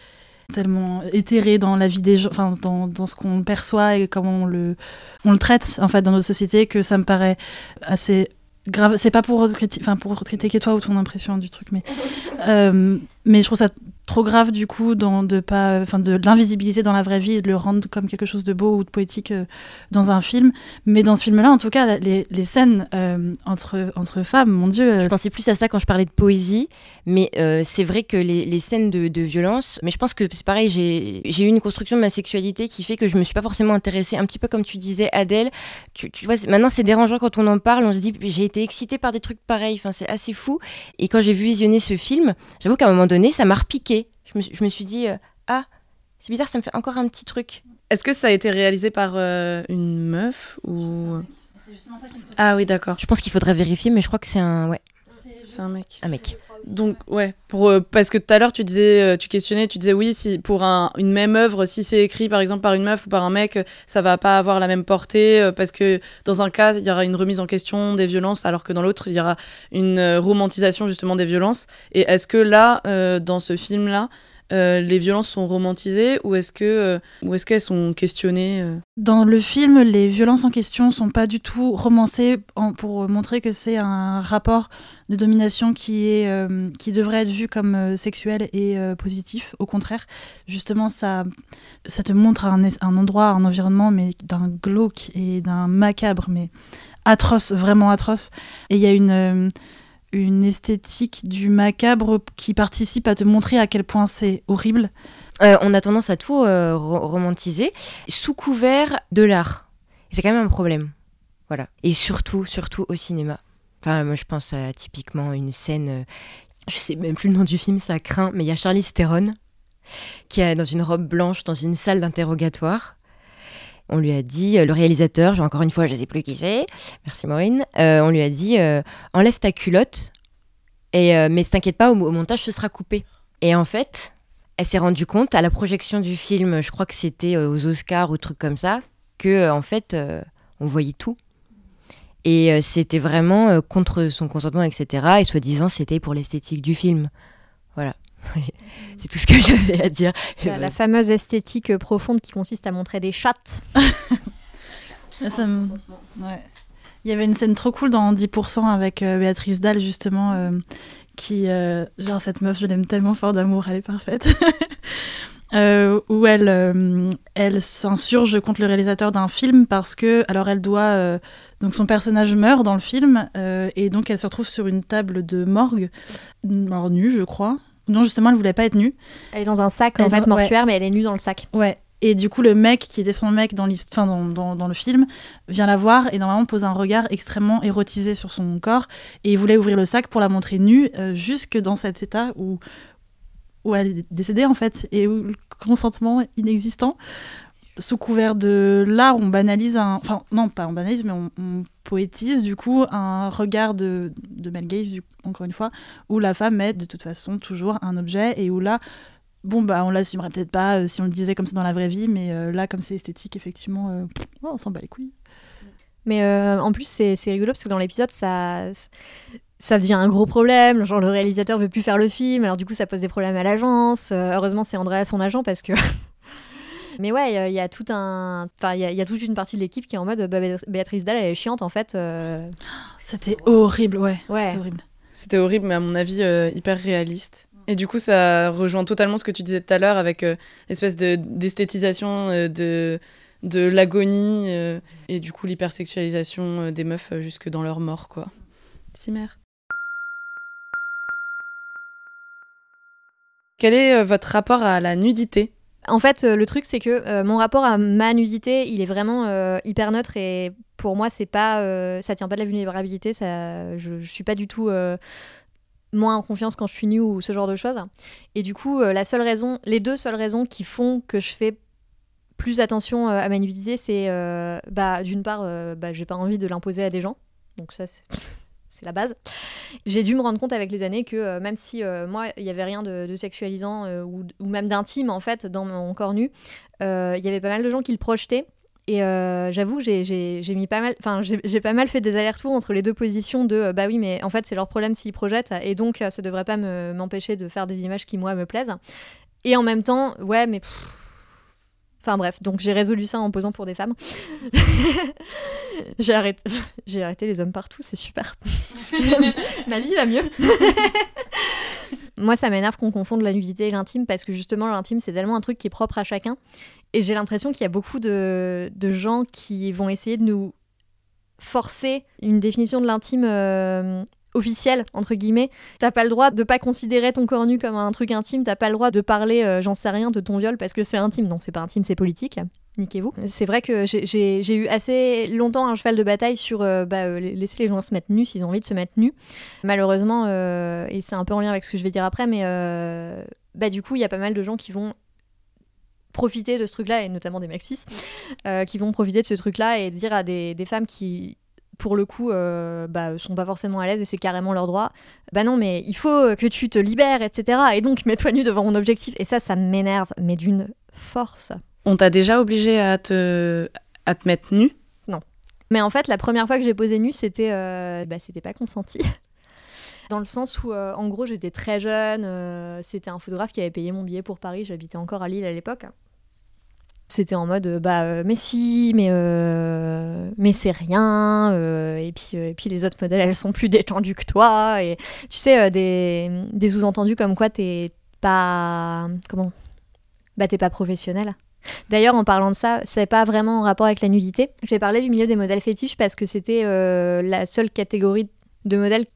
S6: tellement éthéré dans la vie des gens, enfin dans, dans ce qu'on perçoit et comment on le, on le traite en fait dans notre société que ça me paraît assez grave c'est pas pour enfin pour critiquer toi ou ton impression du truc mais euh, mais je trouve ça trop grave du coup de pas enfin de l'invisibiliser dans la vraie vie et de le rendre comme quelque chose de beau ou de poétique euh, dans un film. Mais dans ce film là en tout cas les, les scènes euh, entre entre femmes mon dieu euh,
S5: je pensais plus à ça quand je parlais de poésie mais c'est vrai que les, les scènes de, de, violence mais je pense que c'est pareil j'ai eu une construction de ma sexualité qui fait que je me suis pas forcément intéressée un petit peu comme tu disais Adèle. Tu, tu vois maintenant c'est dérangeant quand on en parle on se dit j'ai été excitée par des trucs pareils enfin c'est assez fou. Et quand j'ai vu visionner ce film j'avoue qu'à un moment donné ça m'a repiqué je me, suis dit, euh, ah, c'est bizarre, ça me fait encore un petit truc.
S4: Est-ce que ça a été réalisé par euh, une meuf ou Ah oui, d'accord.
S5: Je pense qu'il faudrait vérifier, mais je crois que c'est un, ouais.
S4: C'est un mec.
S5: Un mec.
S4: Donc ouais, pour euh, parce que tout à l'heure tu disais, tu questionnais, tu disais oui si pour un, une même œuvre, si c'est écrit par exemple par une meuf ou par un mec, ça va pas avoir la même portée parce que dans un cas il y aura une remise en question des violences, alors que dans l'autre il y aura une romantisation justement des violences. Et est-ce que là, dans ce film là, euh, les violences sont romantisées ou est-ce que euh, ou est-ce qu'elles sont questionnées euh
S6: Dans le film, les violences en question sont pas du tout romancées pour montrer que c'est un rapport de domination qui est qui devrait être vu comme sexuel et positif. Au contraire, justement, ça ça te montre un, un endroit, un environnement, mais d'un glauque et d'un macabre, mais atroce, vraiment atroce. Et il y a une une esthétique du macabre qui participe à te montrer à quel point c'est horrible.
S5: Euh, on a tendance à tout euh, romantiser sous couvert de l'art. C'est quand même un problème. Voilà. Et surtout, surtout au cinéma. Enfin, moi, je pense à typiquement une scène. Euh, je sais même plus le nom du film, ça craint, mais il y a Charlie Theron qui est dans une robe blanche dans une salle d'interrogatoire. On lui a dit, le réalisateur, encore une fois, je ne sais plus qui c'est, merci Maureen, on lui a dit enlève ta culotte, et, mais t'inquiète pas, au montage, ce sera coupé. Et en fait, elle s'est rendue compte à la projection du film, je crois que c'était euh, aux Oscars ou trucs comme ça, que euh, en fait euh, on voyait tout. Et c'était vraiment contre son consentement, etc. Et soi-disant, c'était pour l'esthétique du film. Voilà. C'est tout ce que j'avais à dire.
S7: La, fameuse esthétique profonde qui consiste à montrer des chattes.
S6: Ça ouais. Il y avait une scène trop cool dans 10% avec Béatrice Dalle, justement, qui, euh, genre cette meuf, je l'aime tellement fort d'amour, elle est parfaite. Euh, où elle, euh, elle s'insurge contre le réalisateur d'un film parce que, alors elle doit, donc son personnage meurt dans le film et donc elle se retrouve sur une table de morgue, alors nue je crois. Non justement elle voulait pas être nue.
S7: Elle est dans un sac en fait mortuaire mais elle est nue dans le sac.
S6: Ouais et du coup, le mec qui était son mec dans, dans, dans, le film vient la voir et normalement pose un regard extrêmement érotisé sur son corps. Et il voulait ouvrir le sac pour la montrer nue, euh, jusque dans cet état où, où elle est décédée en fait, et où le consentement inexistant. Sous couvert de l'art, on banalise un. Enfin, non, pas on banalise, mais on, poétise du coup un regard de, de Gaze, encore une fois, où la femme est de toute façon toujours un objet et où là bon bah on l'assumerait peut-être pas euh, si on le disait comme ça dans la vraie vie mais euh, là comme c'est esthétique effectivement euh, on s'en bat les couilles
S7: mais en plus c'est rigolo parce que dans l'épisode ça ça devient un gros problème genre le réalisateur veut plus faire le film alors du coup ça pose des problèmes à l'agence heureusement c'est Andrea son agent parce que mais ouais il y, a tout un enfin il y, a toute une partie de l'équipe qui est en mode bah, Béatrice Dalle elle est chiante en fait
S6: c'était horrible ouais, ouais. c'était horrible
S4: c'était horrible mais à mon avis hyper réaliste et du coup, ça rejoint totalement ce que tu disais tout à l'heure avec euh, l'espèce d'esthétisation euh, de, de l'agonie euh, et du coup l'hypersexualisation des meufs jusque dans leur mort, quoi. Cimer. Quel est votre rapport à la nudité?
S7: En fait, le truc, c'est que mon rapport à ma nudité, il est vraiment hyper neutre et pour moi, c'est pas, ça tient pas de la vulnérabilité. Je, je suis pas du tout moins en confiance quand je suis nue ou ce genre de choses. Et du coup, euh, la seule raison, les deux seules raisons qui font que je fais plus attention euh, à ma nudité, c'est euh, bah, d'une part, bah, j'ai pas envie de l'imposer à des gens. Donc ça, c'est la base. J'ai dû me rendre compte avec les années que même si moi, il n'y avait rien de, sexualisant ou, ou, même d'intime en fait dans mon corps nu, il y avait pas mal de gens qui le projetaient et euh, j'avoue, j'ai pas mal, fait des allers-retours entre les deux positions de euh, bah oui, mais en fait, c'est leur problème s'ils projettent, et donc ça devrait pas m'empêcher de faire des images qui, moi, me plaisent. Et en même temps, ouais, mais. Enfin bref, donc j'ai résolu ça en posant pour des femmes. j'ai arrêté, arrêté les hommes partout, c'est super. Ma vie va mieux. Moi, ça m'énerve qu'on confonde la nudité et l'intime parce que justement, l'intime, c'est tellement un truc qui est propre à chacun. Et j'ai l'impression qu'il y a beaucoup de, gens qui vont essayer de nous forcer une définition de l'intime euh, officielle, entre guillemets. T'as pas le droit de pas considérer ton corps nu comme un truc intime, t'as pas le droit de parler, euh, j'en sais rien, de ton viol parce que c'est intime. Non, c'est pas intime, c'est politique. Niquez-vous. C'est vrai que j'ai eu assez longtemps un cheval de bataille sur euh, bah, laisser les gens se mettre nus s'ils ont envie de se mettre nus. Malheureusement, et c'est un peu en lien avec ce que je vais dire après, mais bah, du coup, il y a pas mal de gens qui vont profiter de ce truc-là, et notamment des maxis, euh, qui vont profiter de ce truc-là et dire à des femmes qui, pour le coup, euh, bah, sont pas forcément à l'aise et c'est carrément leur droit. Bah non, mais il faut que tu te libères, etc. Et donc, mets-toi nu devant mon objectif. Et ça, ça m'énerve, mais d'une force.
S4: On t'a déjà obligé à te, à te mettre nu?
S7: Non. Mais en fait, la première fois que j'ai posé nu, c'était euh, bah, c'était pas consenti. Dans le sens où, euh, en gros, j'étais très jeune. c'était un photographe qui avait payé mon billet pour Paris. J'habitais encore à Lille à l'époque. C'était en mode bah euh, mais si mais euh, mais c'est rien euh, et puis et puis les autres modèles elles sont plus détendues que toi et tu sais des, des sous-entendus comme quoi t'es pas comment? Bah t'es pas professionnel D'ailleurs, en parlant de ça, c'est pas vraiment en rapport avec la nudité. Je vais parler du milieu des modèles fétiches parce que c'était la seule catégorie de modèles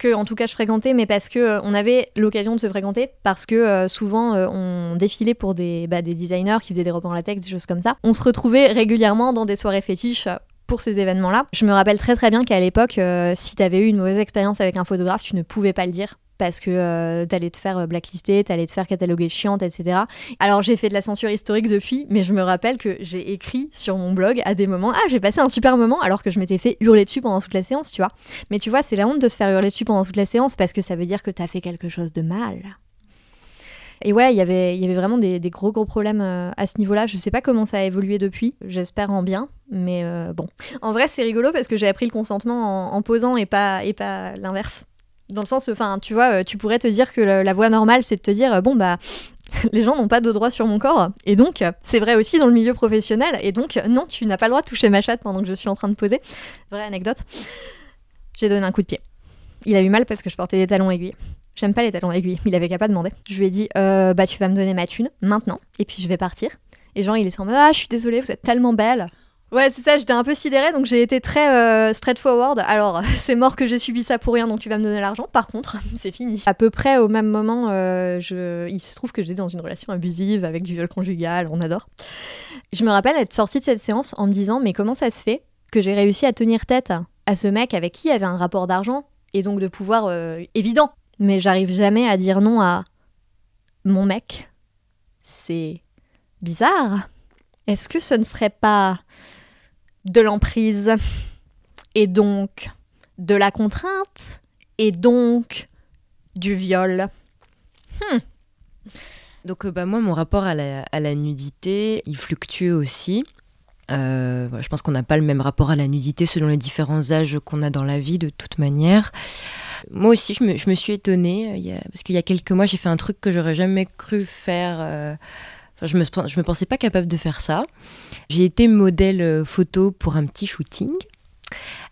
S7: que en tout cas je fréquentais, mais parce que on avait l'occasion de se fréquenter, parce que souvent on défilait pour des, bah, des designers qui faisaient des robes en latex, des choses comme ça. On se retrouvait régulièrement dans des soirées fétiches pour ces événements-là. Je me rappelle très très bien qu'à l'époque, si tu avais eu une mauvaise expérience avec un photographe, tu ne pouvais pas le dire parce que euh, t'allais te faire euh, blacklister, t'allais te faire cataloguer chiante, etc. Alors j'ai fait de la censure historique depuis, mais je me rappelle que j'ai écrit sur mon blog à des moments, ah j'ai passé un super moment alors que je m'étais fait hurler dessus pendant toute la séance, tu vois. Mais tu vois, c'est la honte de se faire hurler dessus pendant toute la séance parce que ça veut dire que t'as fait quelque chose de mal. Et ouais, y il y avait vraiment des, gros gros problèmes euh, à ce niveau-là. Je sais pas comment ça a évolué depuis, j'espère en bien, mais bon. En vrai, c'est rigolo parce que j'ai appris le consentement en, posant et pas, et pas l'inverse. Dans le sens, enfin, tu vois, euh, tu pourrais te dire que la, voie normale, c'est de te dire, bon, bah, les gens n'ont pas de droit sur mon corps. Et donc, c'est vrai aussi dans le milieu professionnel. Et donc, non, tu n'as pas le droit de toucher ma chatte pendant que je suis en train de poser. Vraie anecdote. J'ai donné un coup de pied. Il a eu mal parce que je portais des talons aiguilles. J'aime pas les talons aiguilles. Il avait qu'à pas demander. Je lui ai dit, euh, bah, tu vas me donner ma thune maintenant. Et puis, je vais partir. Et genre, il est en mode, ah, je suis désolée, vous êtes tellement belle. Ouais, c'est ça, j'étais un peu sidérée, donc j'ai été très euh, straightforward. Alors, c'est mort que j'ai subi ça pour rien, donc tu vas me donner l'argent. Par contre, c'est fini. À peu près au même moment, euh, je... il se trouve que j'étais dans une relation abusive avec du viol conjugal, on adore. Je me rappelle être sortie de cette séance en me disant, mais comment ça se fait que j'ai réussi à tenir tête à ce mec avec qui il y avait un rapport d'argent et donc de pouvoir euh, évident? Mais j'arrive jamais à dire non à mon mec. C'est bizarre. Est-ce que ce ne serait pas de l'emprise et donc de la contrainte et donc du viol. Hmm.
S5: Donc euh, bah, moi, mon rapport à la, nudité, il fluctue aussi. Euh, je pense qu'on n'a pas le même rapport à la nudité selon les différents âges qu'on a dans la vie, de toute manière. Moi aussi, je me, suis étonnée, euh, parce qu'il y a quelques mois, j'ai fait un truc que j'aurais jamais cru faire je me, je me pensais pas capable de faire ça. J'ai été modèle euh, photo pour un petit shooting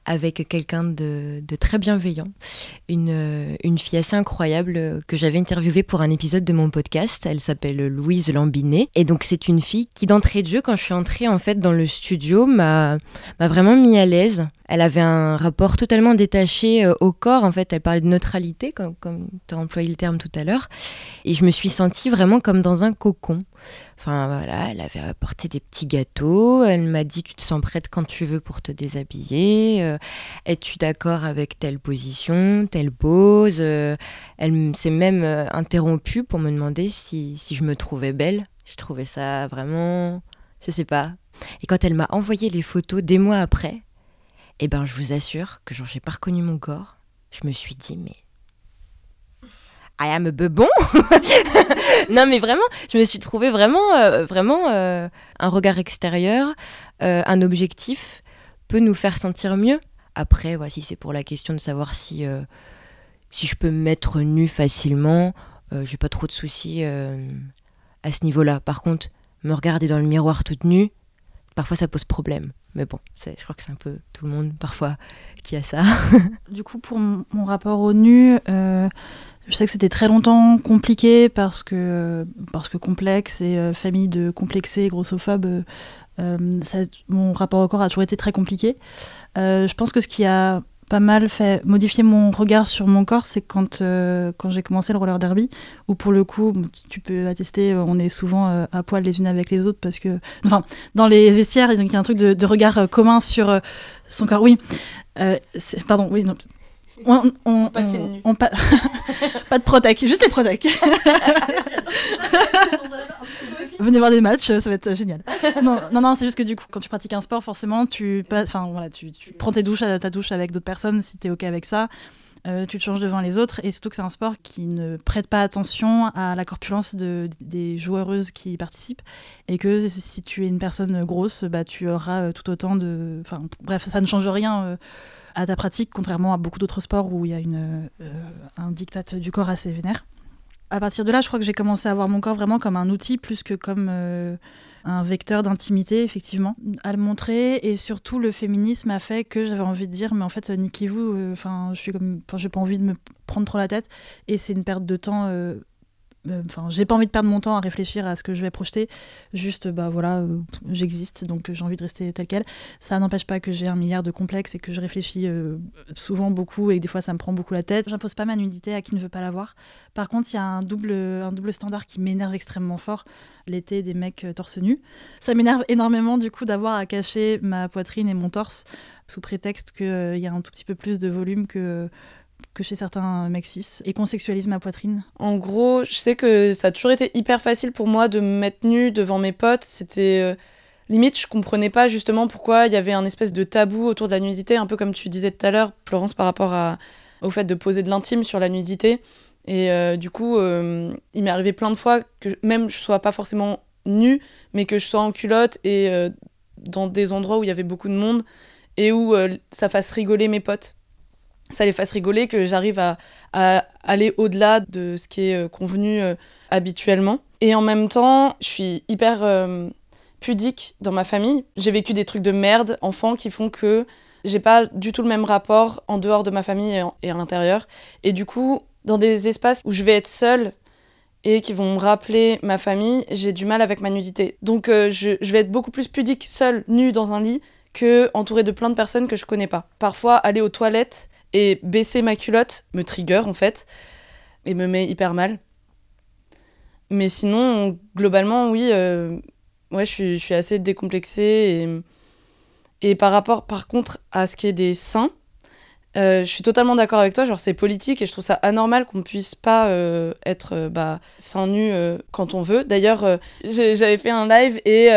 S5: avec quelqu'un de, très bienveillant, une, euh, une, fille assez incroyable euh, que j'avais interviewée pour un épisode de mon podcast. Elle s'appelle Louise Lambinet. Et donc c'est une fille qui d'entrée de jeu, quand je suis entrée en fait dans le studio, m'a vraiment mis à l'aise. Elle avait un rapport totalement détaché au corps. En fait, elle parlait de neutralité, comme, tu as employé le terme tout à l'heure. Et je me suis sentie vraiment comme dans un cocon. Enfin voilà, elle avait apporté des petits gâteaux. Elle m'a dit tu te sens prête quand tu veux pour te déshabiller. Euh, es-tu d'accord avec telle position, telle pose? Euh, Elle s'est même euh, interrompue pour me demander si, si je me trouvais belle. Je trouvais ça vraiment, je sais pas. Et quand elle m'a envoyé les photos des mois après, eh ben je vous assure que genre j'ai pas reconnu mon corps. Je me suis dit mais I am a bebon. non, mais vraiment, je me suis trouvé vraiment, euh, vraiment euh, un regard extérieur, euh, un objectif peut nous faire sentir mieux. Après, voici, c'est pour la question de savoir si, si je peux me mettre nu facilement. J'ai pas trop de soucis à ce niveau-là. Par contre, me regarder dans le miroir toute nue, parfois ça pose problème. Mais bon, je crois que c'est un peu tout le monde parfois qui a ça.
S6: du coup, pour mon rapport au nu, je sais que c'était très longtemps compliqué parce que, parce que complexe et euh, famille de complexés, grossophobes, euh, euh, mon rapport au corps a toujours été très compliqué. je pense que ce qui a pas mal fait modifier mon regard sur mon corps, c'est quand, quand j'ai commencé le roller derby, où pour le coup, tu peux attester, on est souvent à poil les unes avec les autres parce que, enfin, dans les vestiaires, il y a un truc de, de regard commun sur son corps. Oui, pardon, oui, non, on, on, pas, de pas de protec, juste les protec. Venez voir des matchs, ça va être génial. Non, non, non c'est juste que du coup, quand tu pratiques un sport, forcément, tu, passes, prends tes douches, ta douche avec d'autres personnes si tu es OK avec ça. Euh, tu te changes devant les autres et surtout que c'est un sport qui ne prête pas attention à la corpulence de, des joueuses qui y participent et que si tu es une personne grosse, bah, tu auras euh, tout autant de... Enfin bref, ça ne change rien. Euh, à ta pratique, contrairement à beaucoup d'autres sports où il y a une, un diktat du corps assez vénère. À partir de là, je crois que j'ai commencé à voir mon corps vraiment comme un outil plus que comme euh, un vecteur d'intimité, effectivement, à le montrer. Et surtout, le féminisme a fait que j'avais envie de dire, mais en fait, niquez-vous. Euh, enfin, je suis comme, j'ai pas envie de me prendre trop la tête. Et c'est une perte de temps euh, enfin, j'ai pas envie de perdre mon temps à réfléchir à ce que je vais projeter. Juste, bah voilà, euh, j'existe, donc j'ai envie de rester tel quel. Ça n'empêche pas que j'ai un milliard de complexes et que je réfléchis euh, souvent beaucoup et des fois ça me prend beaucoup la tête. J'impose pas ma nudité à qui ne veut pas l'avoir. Par contre, il y a un double, un double standard qui m'énerve extrêmement fort. L'été des mecs torse nu. Ça m'énerve énormément du coup d'avoir à cacher ma poitrine et mon torse sous prétexte qu'il y a un tout petit peu plus de volume que que chez certains mecs et qu'on sexualise ma poitrine
S4: En gros, je sais que ça a toujours été hyper facile pour moi de me mettre nue devant mes potes. C'était euh, limite, je comprenais pas justement pourquoi il y avait un espèce de tabou autour de la nudité, un peu comme tu disais tout à l'heure, Florence, par rapport au fait de poser de l'intime sur la nudité. Et euh, du coup, euh, il m'est arrivé plein de fois que même je sois pas forcément nue, mais que je sois en culotte et dans des endroits où il y avait beaucoup de monde et où ça fasse rigoler mes potes ça les fasse rigoler, que j'arrive à, aller au-delà de ce qui est euh, convenu euh, habituellement. Et en même temps, je suis hyper euh, pudique dans ma famille. J'ai vécu des trucs de merde, enfant, qui font que j'ai pas du tout le même rapport en dehors de ma famille et, à l'intérieur. Et du coup, dans des espaces où je vais être seule et qui vont me rappeler ma famille, j'ai du mal avec ma nudité. Donc je, je, vais être beaucoup plus pudique seule, nue dans un lit, que entourée de plein de personnes que je connais pas. Parfois, aller aux toilettes, et baisser ma culotte me trigger en fait et me met hyper mal. Mais sinon, globalement, oui, euh, ouais, je suis, assez décomplexée. Et, et par rapport, par contre, à ce qui est des seins, euh, je suis totalement d'accord avec toi. Genre, c'est politique et je trouve ça anormal qu'on puisse pas euh, être bah, seins nus quand on veut. D'ailleurs, j'avais fait un live et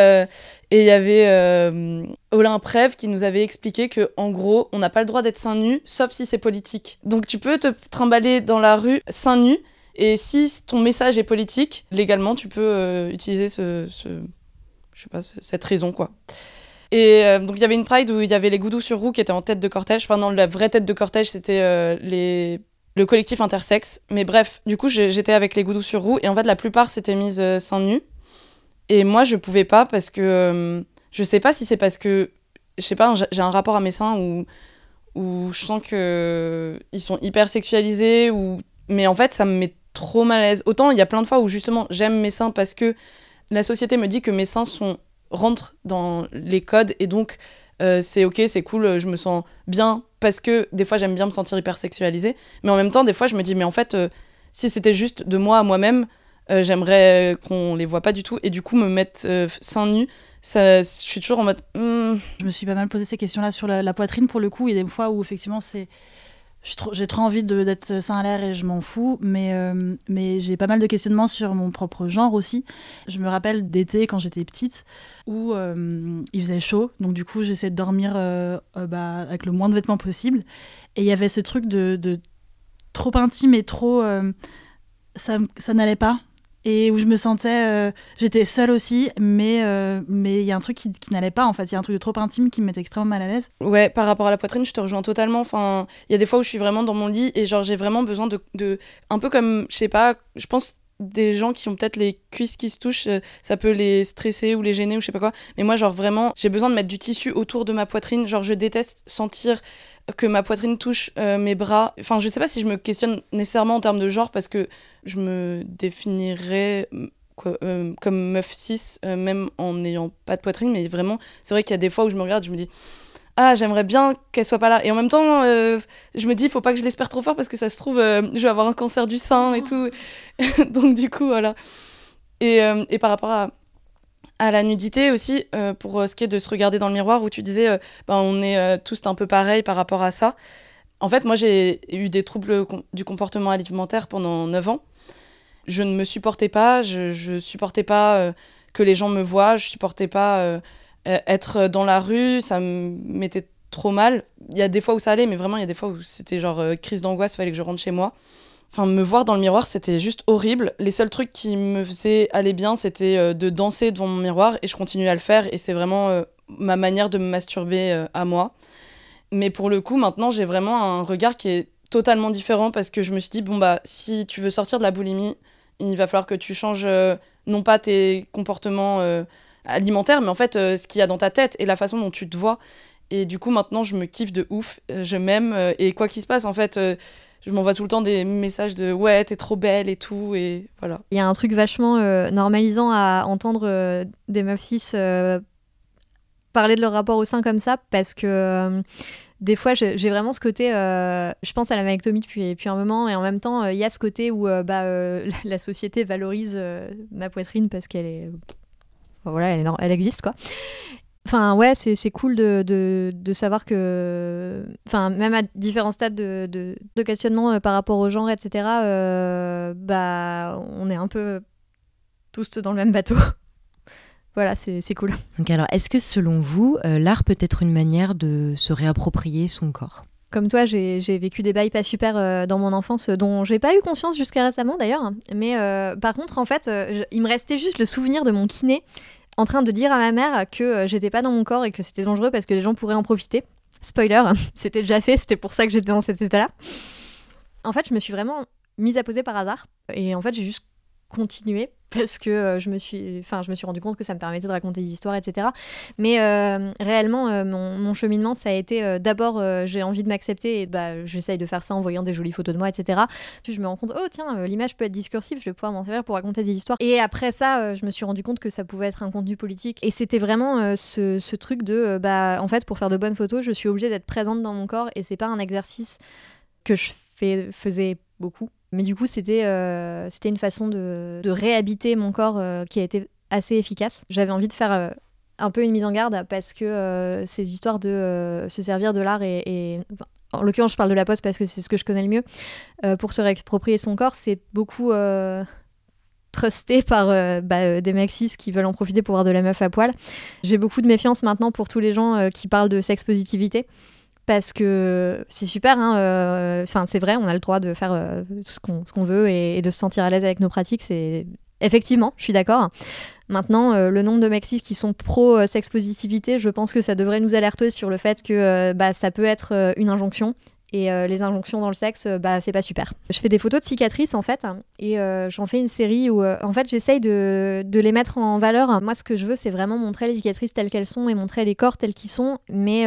S4: et il y avait euh, Olin qui nous avait expliqué que en gros, on n'a pas le droit d'être seins nus, sauf si c'est politique. Donc tu peux te trimballer dans la rue seins nus, et si ton message est politique, légalement, tu peux euh, utiliser ce, sais pas, cette raison, quoi. Et euh, donc il y avait une Pride où il y avait les Goudous sur roue qui étaient en tête de cortège. Enfin non, la vraie tête de cortège, c'était euh, le collectif intersexe. Mais bref, du coup, j'étais avec les Goudous sur roue, et en fait, la plupart s'étaient mises seins nus. Et moi, je pouvais pas parce que. Euh, je sais pas si c'est parce que. Je sais pas, j'ai un rapport à mes seins où, je sens que ils sont hyper sexualisés. Ou... Mais en fait, ça me met trop mal à l'aise. Autant il y a plein de fois où justement j'aime mes seins parce que la société me dit que mes seins sont rentrent dans les codes et donc euh, c'est ok, c'est cool, je me sens bien parce que des fois j'aime bien me sentir hyper sexualisée. Mais en même temps, des fois je me dis, mais en fait, euh, si c'était juste de moi à moi-même, euh, j'aimerais qu'on les voit pas du tout. Et du coup, me mettre euh, seins nus, ça, je suis toujours en mode. Hmm.
S6: Je me suis pas mal posé ces questions-là sur la, poitrine pour le coup. Il y a des fois où effectivement c'est. J'ai trop, envie d'être sein à l'air et je m'en fous, mais, euh, mais j'ai pas mal de questionnements sur mon propre genre aussi. Je me rappelle d'été quand j'étais petite où il faisait chaud, donc du coup j'essayais de dormir bah, avec le moins de vêtements possible. Et il y avait ce truc de, de trop intime et trop. ça, ça n'allait pas et où je me sentais euh, j'étais seule aussi mais euh, mais il y a un truc qui, qui n'allait pas en fait. Il y a un truc de trop intime qui me mettait extrêmement mal à l'aise.
S4: Ouais par rapport à la poitrine je te rejoins totalement. Enfin il y a des fois où je suis vraiment dans mon lit et genre j'ai vraiment besoin de, de un peu comme je sais pas je pense des gens qui ont peut-être les cuisses qui se touchent, euh, ça peut les stresser ou les gêner ou je sais pas quoi. Mais moi, genre vraiment, j'ai besoin de mettre du tissu autour de ma poitrine. Genre, je déteste sentir que ma poitrine touche euh, mes bras. Enfin, je sais pas si je me questionne nécessairement en termes de genre parce que je me définirais euh, comme meuf 6, même en n'ayant pas de poitrine. Mais vraiment, c'est vrai qu'il y a des fois où je me regarde, je me dis ah j'aimerais bien qu'elle soit pas là. Et en même temps euh, je me dis faut pas que je l'espère trop fort parce que ça se trouve euh, je vais avoir un cancer du sein et tout. Donc du coup voilà. Et, euh, et par rapport à, à la nudité aussi pour ce qui est de se regarder dans le miroir où tu disais ben, on est tous un peu pareil par rapport à ça. En fait moi j'ai eu des troubles du comportement alimentaire pendant 9 ans. Je ne me supportais pas je, je supportais pas que les gens me voient je supportais pas euh, être dans la rue, ça me mettait trop mal. Il y a des fois où ça allait, mais vraiment, il y a des fois où c'était genre euh, crise d'angoisse, fallait que je rentre chez moi. Enfin, me voir dans le miroir, c'était juste horrible. Les seuls trucs qui me faisaient aller bien, c'était euh, de danser devant mon miroir, et je continue à le faire, et c'est vraiment ma manière de me masturber à moi. Mais pour le coup, maintenant, j'ai vraiment un regard qui est totalement différent, parce que je me suis dit, bon, bah, si tu veux sortir de la boulimie, il va falloir que tu changes non pas tes comportements alimentaire, mais en fait, euh, ce qu'il y a dans ta tête et la façon dont tu te vois. Et du coup, maintenant, je me kiffe de ouf, euh, je m'aime, euh, et quoi qu'il se passe, en fait, je m'envoie tout le temps des messages de ouais, t'es trop belle et tout. Et voilà.
S7: Il y a un truc vachement normalisant à entendre des meufs cis parler de leur rapport au sein comme ça parce que des fois, j'ai vraiment ce côté, euh, je pense à la myectomie depuis, un moment, et en même temps, euh, il y a ce côté où euh, bah, la société valorise ma poitrine parce qu'elle est, voilà, elle, existe quoi. Enfin, ouais, c'est cool de, de, de, savoir que, enfin, même à différents stades de, questionnement par rapport au genre, etc., bah, on est un peu tous dans le même bateau voilà, c'est cool.
S5: Donc alors, est-ce que selon vous, euh, l'art peut être une manière de se réapproprier son corps?
S7: Comme toi, j'ai vécu des bails pas super euh, dans mon enfance, dont j'ai pas eu conscience jusqu'à récemment d'ailleurs. Mais euh, par contre, en fait, il me restait juste le souvenir de mon kiné en train de dire à ma mère que j'étais pas dans mon corps et que c'était dangereux parce que les gens pourraient en profiter. Spoiler, c'était déjà fait, c'était pour ça que j'étais dans cet état-là. En fait, je me suis vraiment mise à poser par hasard. Et en fait, j'ai juste continuer parce que euh, je me suis enfin je me suis rendu compte que ça me permettait de raconter des histoires etc mais euh, réellement euh, mon, cheminement ça a été d'abord j'ai envie de m'accepter et bah j'essaye de faire ça en voyant des jolies photos de moi etc puis je me rends compte oh tiens l'image peut être discursive je vais pouvoir m'en servir pour raconter des histoires. Et après ça je me suis rendu compte que ça pouvait être un contenu politique. Et c'était vraiment ce, truc de bah en fait pour faire de bonnes photos je suis obligée d'être présente dans mon corps et c'est pas un exercice que je fais, faisais beaucoup mais du coup, c'était euh, une façon de, réhabiter mon corps euh, qui a été assez efficace. J'avais envie de faire euh, un peu une mise en garde parce que ces histoires de se servir de l'art et, en l'occurrence, je parle de la poste parce que c'est ce que je connais le mieux. pour se réapproprier son corps, c'est beaucoup trusté par bah, des cis qui veulent en profiter pour voir de la meuf à poil. J'ai beaucoup de méfiance maintenant pour tous les gens qui parlent de sex positivité parce que c'est super, hein, euh, c'est vrai, on a le droit de faire euh, ce qu'on veut et, de se sentir à l'aise avec nos pratiques, c'est effectivement, je suis d'accord. Maintenant, euh, le nombre de Maxis qui sont pro sex positivité, je pense que ça devrait nous alerter sur le fait que bah, ça peut être une injonction. Et les injonctions dans le sexe, bah, c'est pas super. Je fais des photos de cicatrices en fait, et j'en fais une série où en fait j'essaye de, de, les mettre en valeur. Moi, ce que je veux, c'est vraiment montrer les cicatrices telles qu'elles sont et montrer les corps tels qu'ils sont, mais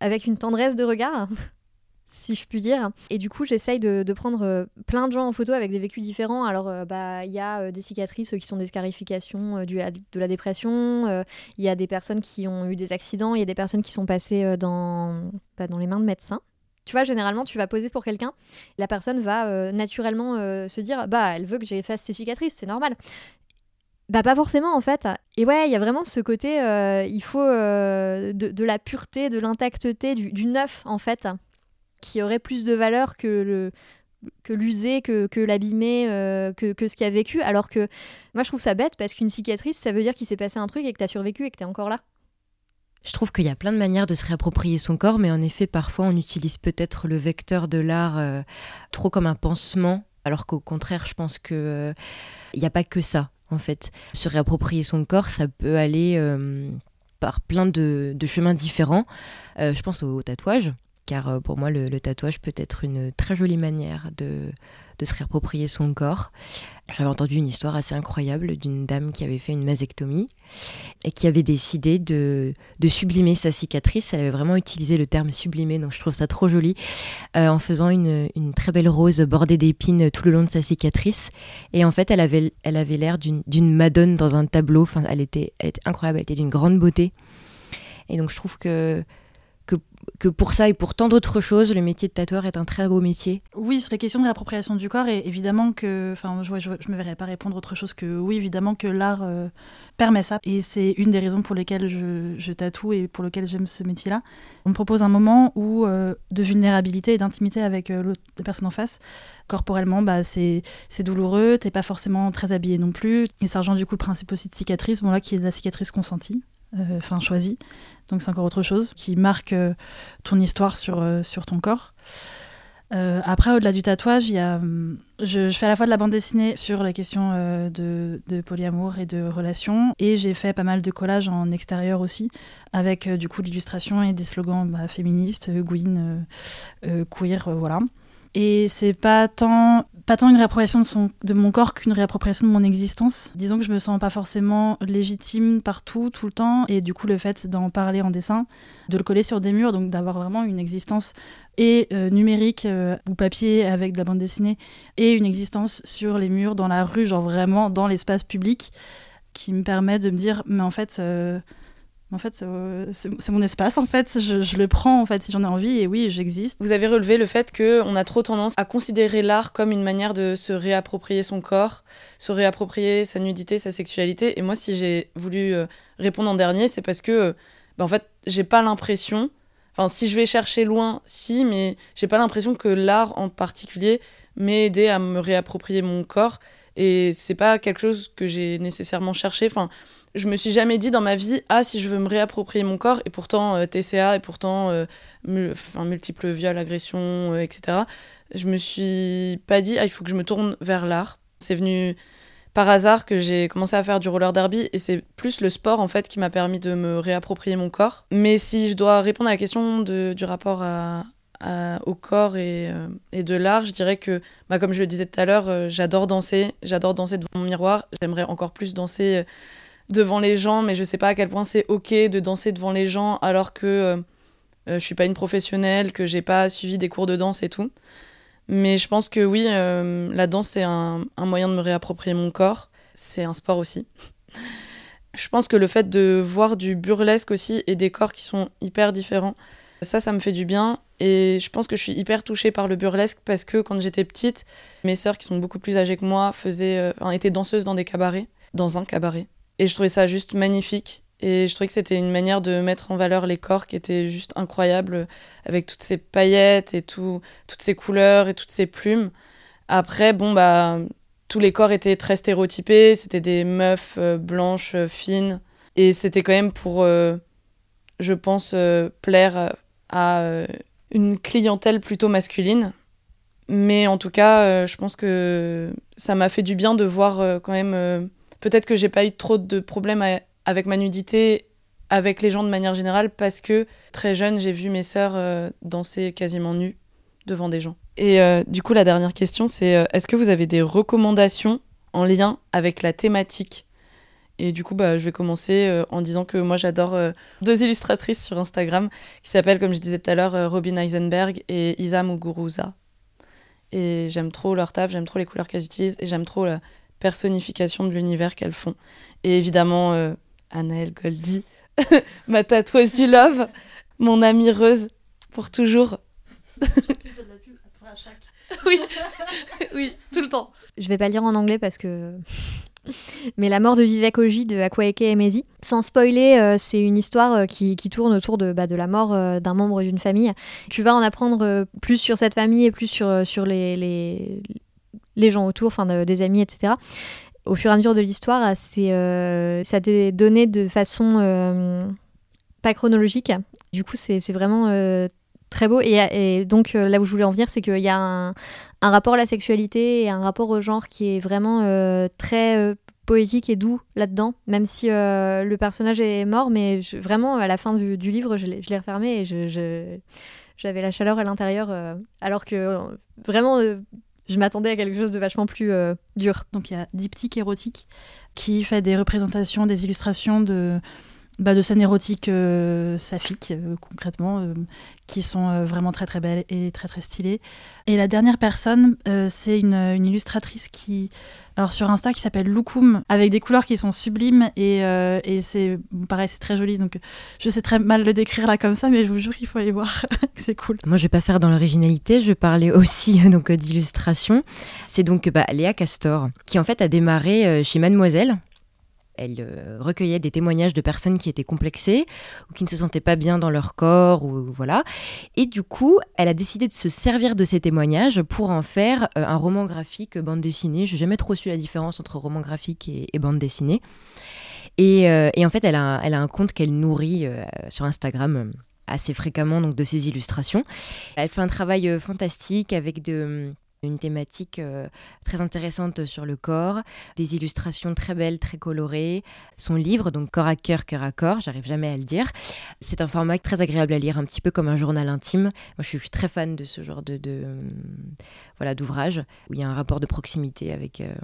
S7: avec une tendresse de regard, si je puis dire. Et du coup, j'essaye de, prendre euh, plein de gens en photo avec des vécus différents. Alors, euh, bah, il y a euh, des cicatrices qui sont des scarifications de la dépression. Il y a des personnes qui ont eu des accidents. Il y a des personnes qui sont passées dans, bah, dans les mains de médecins. Tu vois, généralement, tu vas poser pour quelqu'un, la personne va naturellement se dire, bah, elle veut que j'efface ses cicatrices, c'est normal. Bah pas forcément en fait. Et ouais, il y a vraiment ce côté, euh, il faut euh, de, la pureté, de l'intacteté, du, neuf en fait, qui aurait plus de valeur que le que l'user, que, que l'abîmer, euh, que, ce qui a vécu. Alors que moi je trouve ça bête parce qu'une cicatrice, ça veut dire qu'il s'est passé un truc et que t'as survécu et que t'es encore là.
S5: Je trouve qu'il y a plein de manières de se réapproprier son corps, mais en effet, parfois on utilise peut-être le vecteur de l'art trop comme un pansement, alors qu'au contraire, je pense que il n'y a pas que ça en fait. Se réapproprier son corps, ça peut aller euh, par plein de, chemins différents. Euh, je pense au, tatouage, car euh, pour moi, le, tatouage peut être une très jolie manière de, de se réapproprier son corps. J'avais entendu une histoire assez incroyable d'une dame qui avait fait une mastectomie et qui avait décidé de, de, sublimer sa cicatrice. Elle avait vraiment utilisé le terme sublimer, donc je trouve ça trop joli, euh, en faisant une, une, très belle rose bordée d'épines tout le long de sa cicatrice. Et en fait, elle avait elle avait l'air d'une madone dans un tableau. Enfin, elle était, elle était incroyable, elle était d'une grande beauté. Et donc je trouve que que pour ça et pour tant d'autres choses, le métier de tatoueur est un très beau métier.
S6: Oui, sur les questions de l'appropriation du corps, et évidemment que, enfin, je, je, me verrais pas répondre autre chose que oui, évidemment que l'art euh, permet ça, et c'est une des raisons pour lesquelles je, tatoue et pour lesquelles j'aime ce métier-là. On me propose un moment où euh, de vulnérabilité et d'intimité avec euh, la personne en face. Corporellement, bah, c'est douloureux, t'es pas forcément très habillé non plus, et ça rejoint du coup le principe aussi de cicatrice, bon là qui est de la cicatrice consentie, enfin choisie. Donc c'est encore autre chose qui marque euh, ton histoire sur, euh, sur ton corps. Euh, après, au-delà du tatouage, y a, hum, je, fais à la fois de la bande dessinée sur la question de, de, polyamour et de relations, et j'ai fait pas mal de collages en extérieur aussi, avec du coup l'illustration et des slogans bah, féministes, Gwyn, queer, voilà. Et c'est pas tant, pas tant une réappropriation de, mon corps qu'une réappropriation de mon existence. Disons que je me sens pas forcément légitime partout, tout le temps. Et du coup, le fait d'en parler en dessin, de le coller sur des murs, donc d'avoir vraiment une existence et euh, numérique euh, ou papier avec de la bande dessinée, et une existence sur les murs, dans la rue, genre vraiment dans l'espace public, qui me permet de me dire, mais en fait, euh, en fait, c'est mon espace, en fait. Je, le prends, en fait, si j'en ai envie, et oui, j'existe.
S4: Vous avez relevé le fait qu'on a trop tendance à considérer l'art comme une manière de se réapproprier son corps, se réapproprier sa nudité, sa sexualité. Et moi, si j'ai voulu euh, répondre en dernier, c'est parce que, euh, bah, en fait, j'ai pas l'impression. Enfin, si je vais chercher loin, si, mais j'ai pas l'impression que l'art en particulier m'ait aidé à me réapproprier mon corps. Et c'est pas quelque chose que j'ai nécessairement cherché. Enfin, je me suis jamais dit dans ma vie, ah, si je veux me réapproprier mon corps, et pourtant euh, TCA, et pourtant euh, enfin, multiples viols, agressions, euh, etc. Je me suis pas dit, ah, il faut que je me tourne vers l'art. C'est venu par hasard que j'ai commencé à faire du roller derby, et c'est plus le sport en fait qui m'a permis de me réapproprier mon corps. Mais si je dois répondre à la question de, du rapport à, au corps et, et de l'art, je dirais que, bah, comme je le disais tout à l'heure, j'adore danser, j'adore danser devant mon miroir, j'aimerais encore plus danser devant les gens, mais je sais pas à quel point c'est ok de danser devant les gens alors que euh, euh, je suis pas une professionnelle, que j'ai pas suivi des cours de danse et tout. Mais je pense que oui, euh, la danse c'est un, moyen de me réapproprier mon corps. C'est un sport aussi. je pense que le fait de voir du burlesque aussi et des corps qui sont hyper différents, ça, ça me fait du bien. Et je pense que je suis hyper touchée par le burlesque parce que quand j'étais petite, mes sœurs qui sont beaucoup plus âgées que moi faisaient, étaient danseuses dans des cabarets, dans un cabaret. Et je trouvais ça juste magnifique. Et je trouvais que c'était une manière de mettre en valeur les corps qui était juste incroyable, avec toutes ces paillettes et tout, toutes ces couleurs et toutes ces plumes. Après, bon, bah, tous les corps étaient très stéréotypés, c'était des meufs euh, blanches, euh, fines. Et c'était quand même pour, euh, je pense, plaire à une clientèle plutôt masculine. Mais en tout cas, je pense que ça m'a fait du bien de voir quand même peut-être que j'ai pas eu trop de problèmes avec ma nudité avec les gens de manière générale parce que très jeune, j'ai vu mes sœurs euh, danser quasiment nues devant des gens. Et euh, du coup, la dernière question, c'est euh, est-ce que vous avez des recommandations en lien avec la thématique Et du coup, bah, je vais commencer en disant que moi, j'adore deux illustratrices sur Instagram qui s'appellent, comme je disais tout à l'heure, Robin Eisenberg et Isa Muguruza. Et j'aime trop leur taf, j'aime trop les couleurs qu'elles utilisent et j'aime trop la, personnification de l'univers qu'elles font. Et évidemment, euh, Anaëlle Goldie, ma tatoueuse du love, mon amie Reuse, pour toujours. oui, oui, tout le temps.
S7: Je vais pas le dire en anglais parce que. Mais la mort de Vivek Oji de Akwaeke Emezi. Sans spoiler, euh, c'est une histoire euh, qui, tourne autour de, bah, de la mort d'un membre d'une famille. Tu vas en apprendre plus sur cette famille et plus sur, les, gens autour, enfin des amis, etc. Au fur et à mesure de l'histoire, euh, ça été donné de façon euh, pas chronologique. Du coup, c'est vraiment euh, très beau. Et, donc, là où je voulais en venir, c'est qu'il y a un, rapport à la sexualité et un rapport au genre qui est vraiment très poétique et doux là-dedans, même si le personnage est mort. Mais vraiment, à la fin du, livre, je l'ai refermé et j'avais la chaleur à l'intérieur, alors que vraiment je m'attendais à quelque chose de vachement plus euh, dur.
S6: Donc il y a Diptyque érotique qui fait des représentations, des illustrations de, bah, de scènes érotiques euh, saphiques, euh, concrètement, qui sont vraiment très très belles et très très stylées. Et la dernière personne, c'est une, illustratrice qui alors sur Insta qui s'appelle Loukoum avec des couleurs qui sont sublimes et, euh, et c'est pareil c'est très joli donc je sais très mal le décrire là comme ça mais je vous jure qu'il faut aller voir c'est cool.
S5: Moi je vais pas faire dans l'originalité je vais parler aussi d'illustration c'est donc bah, Léa Castor qui en fait a démarré euh, chez Mademoiselle elle euh, recueillait des témoignages de personnes qui étaient complexées ou qui ne se sentaient pas bien dans leur corps ou voilà. Et du coup, elle a décidé de se servir de ces témoignages pour en faire euh, un roman graphique bande dessinée. Je n'ai jamais trop su la différence entre roman graphique et, bande dessinée. Euh, et, en fait, elle a, un compte qu'elle nourrit sur assez fréquemment donc de ses illustrations. Elle fait un travail fantastique avec de Une thématique euh, très intéressante sur le corps, des illustrations très belles, très colorées. Son livre, donc Corps à cœur, cœur à corps, j'arrive jamais à le dire. C'est un format très agréable à lire, un petit peu comme un journal intime. Moi, je suis très fan de ce genre de, voilà d'ouvrage où il y a un rapport de proximité avec euh,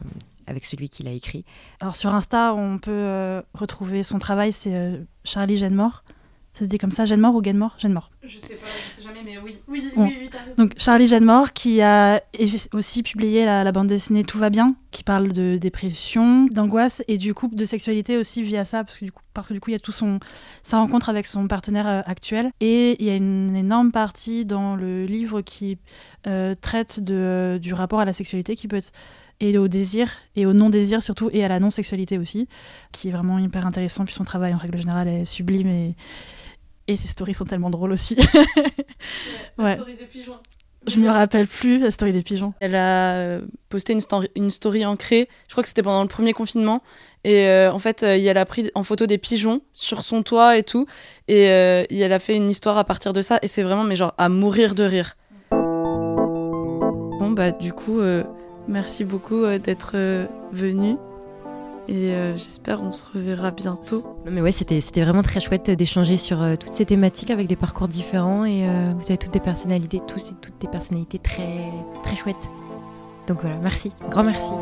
S5: avec celui qui l'a écrit.
S6: Alors sur Insta, on peut euh, retrouver son travail, c'est Charlie Jeannemort. Ça se dit comme ça, Jeanne Mort ou Gaine Mort Jeanne Mort.
S2: Je sais pas, je sais jamais, mais oui. Oui, oui, oui,
S6: Donc Charlie Jeanne Mort qui a aussi publié la, bande dessinée Tout va bien, qui parle de dépression, d'angoisse et du couple de sexualité aussi via ça, parce que du coup, parce que du coup il y a tout son sa rencontre avec son partenaire euh, actuel. Et il y a une énorme partie dans le livre qui euh, traite de, du rapport à la sexualité qui peut être et au désir et au non-désir surtout et à la non-sexualité aussi, qui est vraiment hyper intéressant. Puis son travail en règle générale est sublime et et ses stories sont tellement drôles aussi.
S2: ouais, story des pigeons.
S6: Je me rappelle plus la story des pigeons.
S4: Elle a euh, posté une, story, une story ancrée, je crois que c'était pendant le premier confinement. Et euh, en fait, euh, elle a pris en photo des pigeons sur son toit et tout. Et, elle a fait une histoire à partir de ça. Et c'est vraiment, mais genre, à mourir de rire. Bon, bah, du coup, merci beaucoup d'être venu. Et euh, j'espère on se reverra bientôt.
S5: mais ouais, c'était, c'était vraiment très chouette d'échanger sur euh, toutes ces thématiques avec des parcours différents. Et euh, vous avez toutes des personnalités, tous et toutes des personnalités très, très chouettes. Donc voilà, merci, grand merci.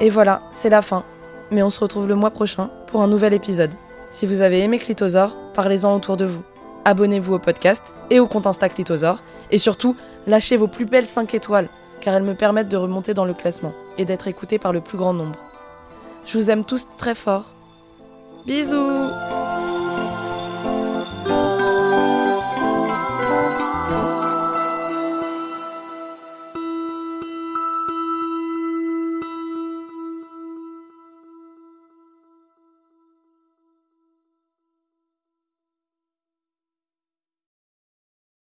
S4: Et voilà, c'est la fin. Mais on se retrouve le mois prochain pour un nouvel épisode. Si vous avez aimé Clitosaur, parlez-en autour de vous. Abonnez-vous au podcast et au compte Insta Clitosaur. Et surtout, lâchez vos plus belles 5 étoiles car elles me permettent de remonter dans le classement et d'être écoutée par le plus grand nombre. Je vous aime tous très fort. Bisous